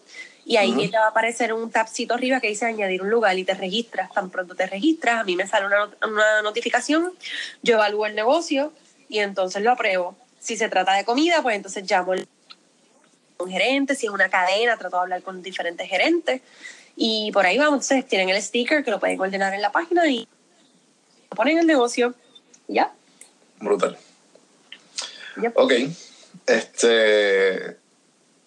y ahí Ujú. te va a aparecer un tabcito arriba que dice añadir un lugar y te registras. Tan pronto te registras, a mí me sale una, not- una notificación, yo evalúo el negocio y entonces lo apruebo. Si se trata de comida, pues entonces llamo al un gerente, si es una cadena, trato de hablar con diferentes gerentes y por ahí vamos, entonces tienen el sticker que lo pueden ordenar en la página y ponen en el negocio ya. Brutal. ya. Ok. Este.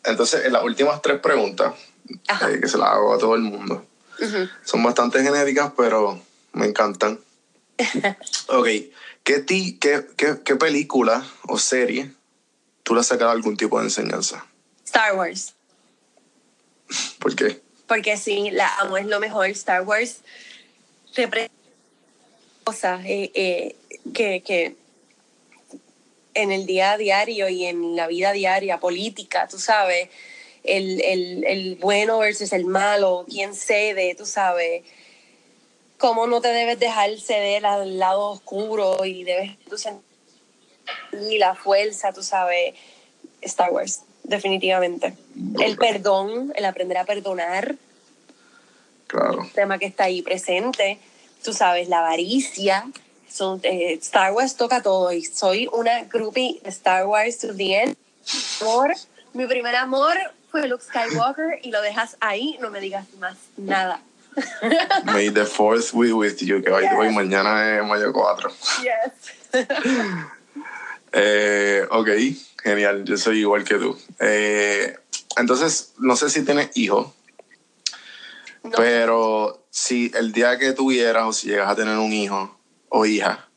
Entonces, en las últimas tres preguntas, eh, que se las hago a todo el mundo, son bastante genéricas, pero me encantan. ok. ¿Qué, ti, qué, qué, qué película o serie tú le has sacado algún tipo de enseñanza? Star Wars. ¿Por qué? Porque sí, la amo, es lo mejor. Star Wars representa cosas eh, eh, que, que en el día a diario y en la vida diaria, política, tú sabes, el, el, el bueno versus el malo, quién cede, tú sabes, cómo no te debes dejar ceder al lado oscuro y debes tú sentir la fuerza, tú sabes, Star Wars, definitivamente. El perdón, el aprender a perdonar, Claro. tema que está ahí presente, tú sabes, la avaricia. Son, eh, Star Wars toca todo y soy una groupie de Star Wars to the end. Amor, mi primer amor fue Luke Skywalker y lo dejas ahí, no me digas más nada. May the fourth be with you, que Yes. mañana es mayo 4. Yes. Eh, ok, genial, yo soy igual que tú. Eh, entonces, no sé si tienes hijos, No, pero si el día que tuvieras o si llegas a tener un hijo o hija,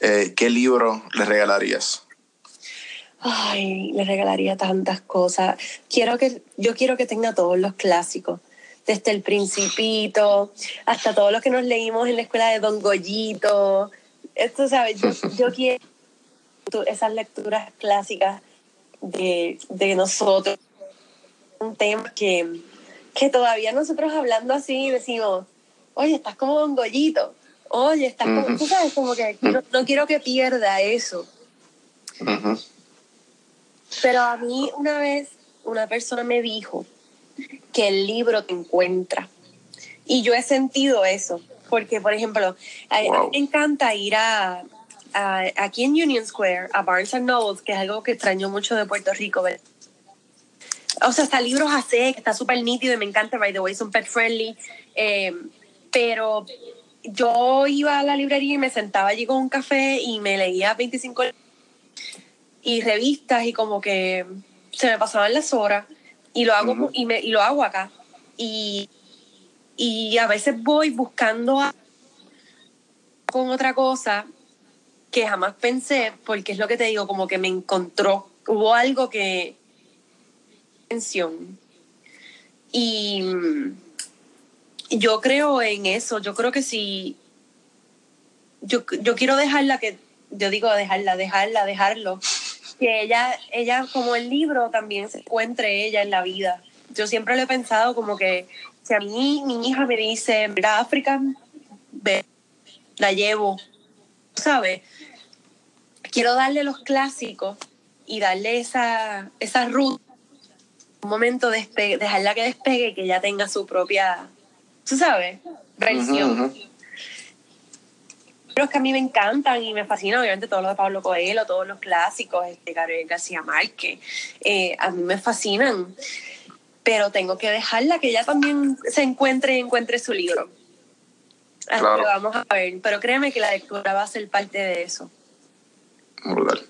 eh, ¿qué libro le regalarías? Ay, le regalaría tantas cosas. Quiero que, yo quiero que tenga todos los clásicos, desde el Principito hasta todos los que nos leímos en la escuela de Don Goyito. Esto, ¿sabes? Yo, yo quiero esas lecturas clásicas de, de nosotros. Un tema que, que todavía nosotros hablando así decimos, oye, estás como Don Goyito. Oye, estás como, tú sabes, como que no, no quiero que pierda eso. Pero a mí una vez una persona me dijo que el libro te encuentra. Y yo he sentido eso, porque, por ejemplo, a, a mí Wow. me encanta ir a, a- aquí en Union Square, a Barnes Nobles, que es algo que extraño mucho de Puerto Rico, ¿verdad? O sea, hasta libros AC, que está súper nítido y me encanta, by the way, son pet friendly. eh, pero yo iba a la librería y me sentaba allí con un café y me leía 25 li- y revistas y como que se me pasaban las horas y lo hago y, me, y lo hago acá. Y, y a veces voy buscando a- con otra cosa que jamás pensé, porque es lo que te digo, como que me encontró. Hubo algo que... Atención. Y yo creo en eso, yo creo que si... Yo, yo quiero dejarla que... Yo digo dejarla, dejarla, dejarlo. Que ella, ella, como el libro, también se encuentre ella en la vida. Yo siempre lo he pensado como que si a mí mi hija me dice, mira, África, ve, la llevo, ¿sabes? Quiero darle los clásicos y darle esa, esa ruta, un momento despegue, dejarla que despegue, que ya tenga su propia, tú sabes, versión. Ujú, ujú. Los que a mí me encantan y me fascinan, obviamente todos los de Pablo Coelho, todos los clásicos, este, Gabriel García Márquez, eh, a mí me fascinan. Pero tengo que dejarla que ella también se encuentre encuentre su libro. Así Claro. que vamos a ver. Pero créeme que la lectura va a ser parte de eso. Brutal.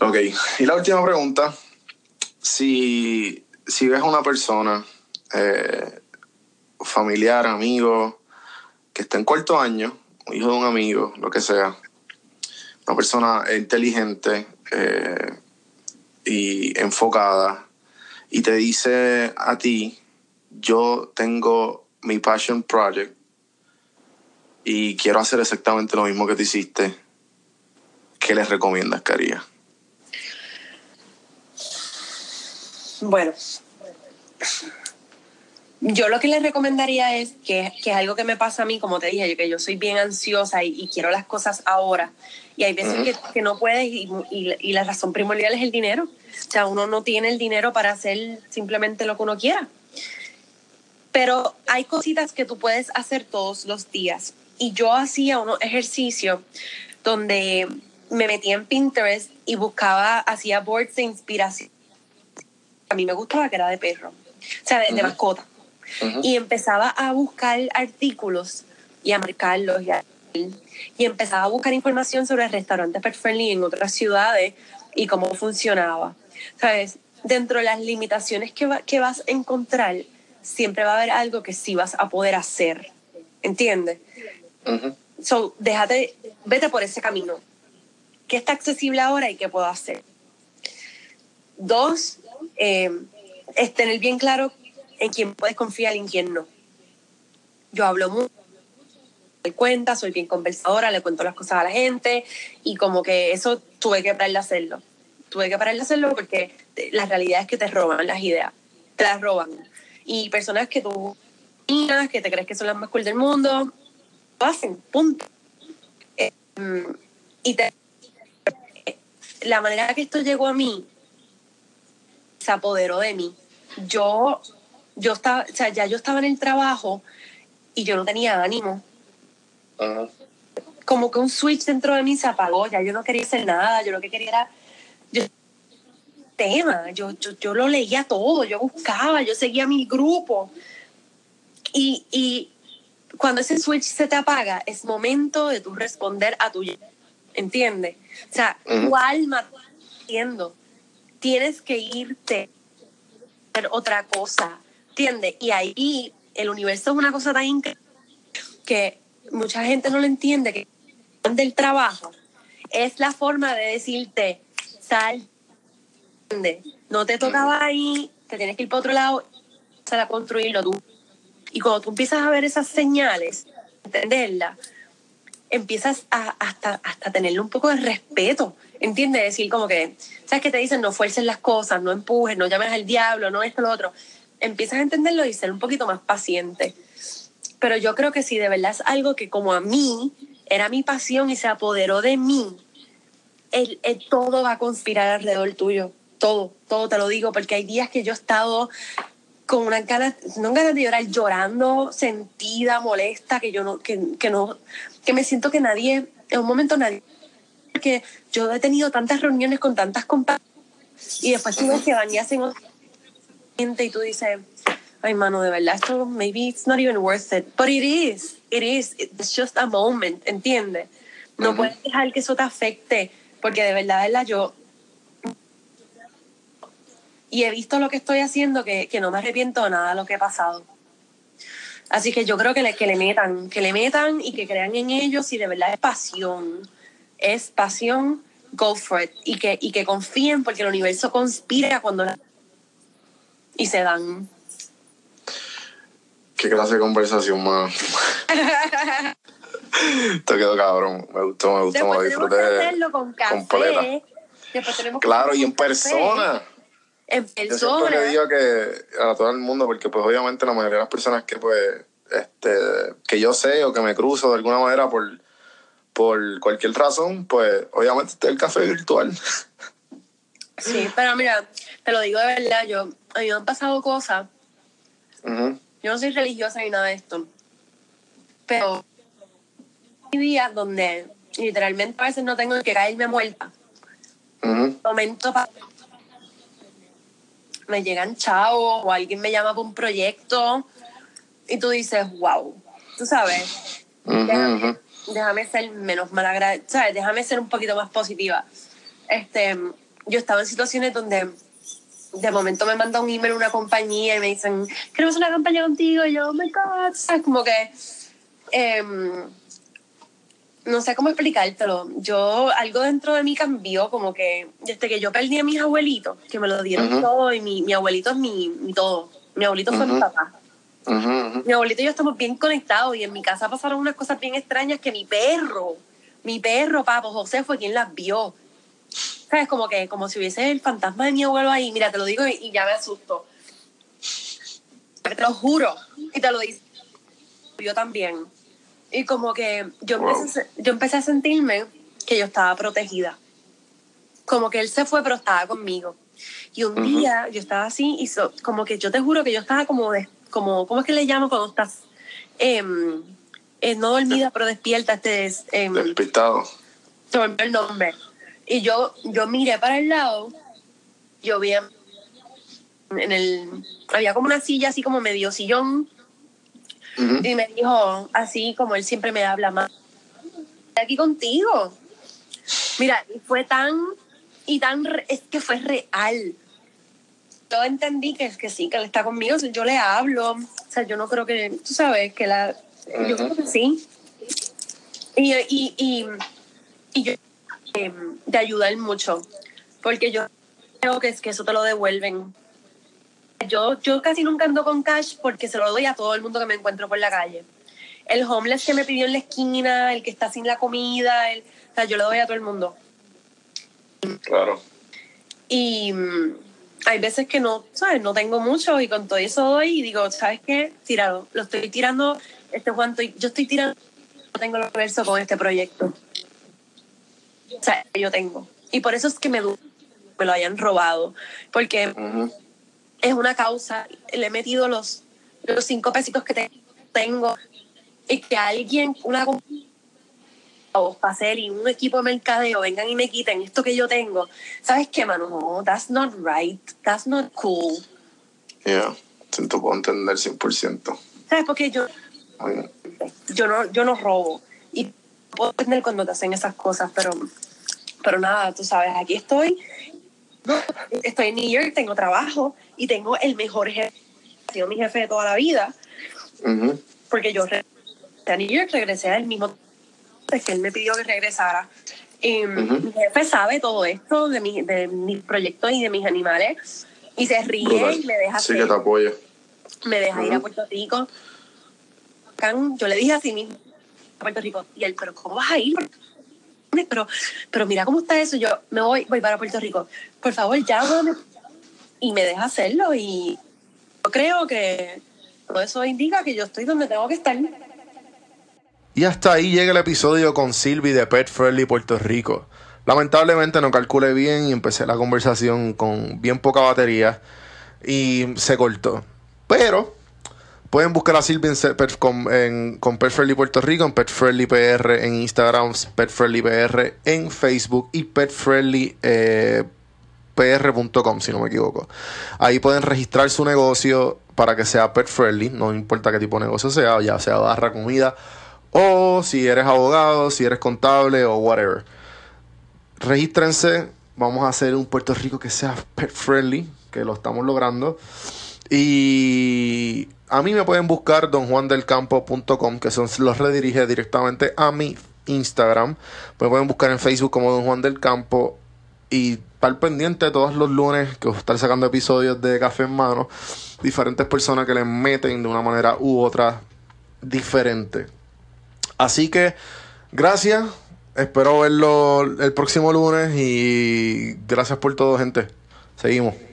Ok, y la última pregunta. Si, si ves a una persona, eh, familiar, amigo, que está en cuarto año, hijo de un amigo, lo que sea, una persona inteligente eh, y enfocada, y te dice a ti, yo tengo mi passion project y quiero hacer exactamente lo mismo que tú hiciste, ¿qué les recomiendas que? Bueno, yo lo que les recomendaría es que, que es algo que me pasa a mí, como te dije, yo, que yo soy bien ansiosa y, y quiero las cosas ahora. Y hay veces Ujú. que, que no puedes y, y- y la razón primordial es el dinero. O sea, uno no tiene el dinero para hacer simplemente lo que uno quiera. Pero hay cositas que tú puedes hacer todos los días. Y yo hacía unos ejercicios donde me metía en Pinterest y buscaba, hacía boards de inspiración. A mí me gustaba que era de perro, o sea, de, de Ujú. Y empezaba a buscar artículos y a marcarlos y, a- y empezaba a buscar información sobre restaurantes pet friendly en otras ciudades y cómo funcionaba. ¿Sabes? Dentro de las limitaciones que, va- que vas a encontrar, siempre va a haber algo que sí vas a poder hacer. ¿Entiendes? So, déjate, vete por ese camino. ¿Qué está accesible ahora y qué puedo hacer? Dos, eh, es tener bien claro en quién puedes confiar y en quién no. Yo hablo mucho, doy cuenta, soy bien conversadora, le cuento las cosas a la gente y como que eso tuve que parar de hacerlo. Tuve que parar de hacerlo porque la realidad es que te roban las ideas, te las roban. Y personas que tú que te crees que son las más cool del mundo, lo hacen, punto. Mm, y te- la manera que esto llegó a mí se apoderó de mí. Yo, yo estaba, o sea, ya yo estaba en el trabajo y yo no tenía ánimo. Como que un switch dentro de mí se apagó, ya yo no quería hacer nada, yo lo que quería era yo, tema, yo, yo, yo lo leía todo, yo buscaba, yo seguía mi grupo. Y, y cuando ese switch se te apaga, es momento de tú responder a tu ¿entiendes? O sea, Ujú. tu alma diciendo, tienes que irte a hacer otra cosa, ¿entiendes? Y ahí el universo es una cosa tan increíble que mucha gente no lo entiende, que del trabajo es la forma de decirte, sal, ¿entiendes? no te tocaba ahí, te tienes que ir para otro lado, a construirlo tú. Y cuando tú empiezas a ver esas señales, entenderlas, empiezas a hasta, hasta tenerle un poco de respeto, ¿entiendes? Decir como que, ¿sabes qué te dicen? No fuerces las cosas, no empujes, no llames al diablo, no esto, lo otro. Empiezas a entenderlo y ser un poquito más paciente. Pero yo creo que si de verdad es algo que como a mí era mi pasión y se apoderó de mí, el, el todo va a conspirar alrededor tuyo. Todo, todo te lo digo, porque hay días que yo he estado con unas ganas, no ganas de llorar, llorando, sentida, molesta, que yo no, que, que no, que me siento que nadie, en un momento nadie, porque yo he tenido tantas reuniones con tantas compañeras y después tú ves que y hacen otra gente y tú dices, ay mano, de verdad, esto maybe it's not even worth it, but it is, it is, it's just a moment, ¿entiendes? No Ujú. puedes dejar que eso te afecte, porque de verdad, de verdad, yo y he visto lo que estoy haciendo que, que no me arrepiento de nada de lo que he pasado. Así que yo creo que le, que le metan, que le metan y que crean en ellos y de verdad es pasión. Es pasión, go for it. Y que, y que confíen porque el universo conspira cuando la- y se dan. Qué clase de conversación, mano. Te quedó cabrón. Me gustó, me gustó, me lo tenemos que disfruté. hacerlo con café. completa. Después tenemos que Claro, y en persona. En Yo siempre persona. le digo que a todo el mundo, porque pues obviamente la mayoría de las personas que pues, este, que yo sé o que me cruzo de alguna manera por, por cualquier razón, pues obviamente está el café virtual. Sí, pero mira, te lo digo de verdad, yo, a mí me han pasado cosas Yo no soy religiosa ni nada de esto. Pero hay días donde literalmente a veces no tengo que caerme muerta. ujú. Momento pa- me llegan chavos o alguien me llama para un proyecto y tú dices, wow, tú sabes, déjame, déjame ser menos malagradecida, ¿sabes? Déjame ser un poquito más positiva. Este, yo estaba en situaciones donde de momento me manda un email una compañía y me dicen, queremos una campaña contigo. Y yo, oh my God, ¿sabes? Como que, em, no sé cómo explicártelo. Yo, algo dentro de mí cambió, como que desde que yo perdí a mis abuelitos, que me lo dieron Ujú. todo, y mi, mi abuelito es mi, mi todo. Mi abuelito fue mi papá. Ujú, ujú. Mi abuelito y yo estamos bien conectados y en mi casa pasaron unas cosas bien extrañas que mi perro, mi perro, papo José, fue quien las vio. ¿Sabes? Como que, como si hubiese el fantasma de mi abuelo ahí. Mira, te lo digo y, y ya me asusto. Te lo juro. Y te lo dice. Yo también. Y como que yo empecé, Wow. yo empecé a sentirme que yo estaba protegida. Como que él se fue, pero estaba conmigo. Y un Ujú. día yo estaba así y so- como que yo te juro que yo estaba como, de, como ¿cómo es que le llamo cuando estás em, eh, no dormida, pero despierta? Este es, em, Despistado. se me el nombre. Y yo, yo miré para el lado, yo vi en el, había como una silla así como medio sillón, y me dijo, así como él siempre me habla más, "Estoy aquí contigo. Mira, y fue tan, y tan, es que fue real. Yo entendí que, que sí, que él está conmigo, yo le hablo, o sea, yo no creo que, tú sabes, que la, yo creo que sí. Y, y, y, y yo, eh, de ayudar mucho, porque yo creo que es que eso te lo devuelven. Yo, yo casi nunca ando con cash porque se lo doy a todo el mundo que me encuentro por la calle. El homeless que me pidió en la esquina, el que está sin la comida, el, o sea, yo le doy a todo el mundo. Claro. Y mm, hay veces que no, ¿sabes? No tengo mucho y con todo eso doy y digo, ¿sabes qué? Tíralo. Lo estoy tirando, este Juan, estoy- yo estoy tirando, no tengo el verso con este proyecto. O sea, yo tengo. Y por eso es que me, me lo hayan robado. Porque es una causa, le he metido los, los cinco pesitos que te- tengo y que alguien, una o hacer y un equipo de mercadeo vengan y me quiten esto que yo tengo. ¿Sabes qué, mano? No, that's not right. That's not cool. Yeah. Te puedo entender 100%. ¿Sabes? Porque yo, yo, no, yo no robo. Puedo entender cuando te hacen esas cosas, pero, pero nada, tú sabes, aquí estoy. Estoy en New York, tengo trabajo y tengo el mejor jefe. Ha sido mi jefe de toda la vida. Ujú. porque yo regresé a New York, regresé al mismo que él me pidió que regresara. Y Ujú. mi jefe sabe todo esto de, mi, de mis proyectos y de mis animales y se ríe Brutal. y me deja, Sí hacer- que te apoya. me deja ir a. Puerto Rico. Yo le dije así mismo Puerto Rico y él, pero ¿cómo vas a ir? Pero, pero mira cómo está eso. Yo me voy, voy para Puerto Rico. Por favor, llámame. Y me deja hacerlo y yo creo que todo eso indica que yo estoy donde tengo que estar. Y hasta ahí llega el episodio con Silvi de Pet Friendly Puerto Rico. Lamentablemente no calculé bien y empecé la conversación con bien poca batería y se cortó. Pero pueden buscar a Silvia en con, en- Puerto Rico, en Pet PR en Instagram, Pet PR en Facebook y Pet eh, pr.com si no me equivoco. Ahí pueden registrar su negocio para que sea pet friendly, no importa qué tipo de negocio sea, ya sea barra, comida o si eres abogado, si eres contable o whatever. Regístrense, vamos a hacer un Puerto Rico que sea pet friendly, que lo estamos logrando. Y a mí me pueden buscar donjuandelcampo.com, que son, los redirige directamente a mi Instagram. Me pueden buscar en Facebook como Don Juan del Campo y estar pendiente todos los lunes que a estar sacando episodios de Café en Mano. Diferentes personas que le meten de una manera u otra diferente. Así que, gracias. Espero verlo el próximo lunes y gracias por todo, gente. Seguimos.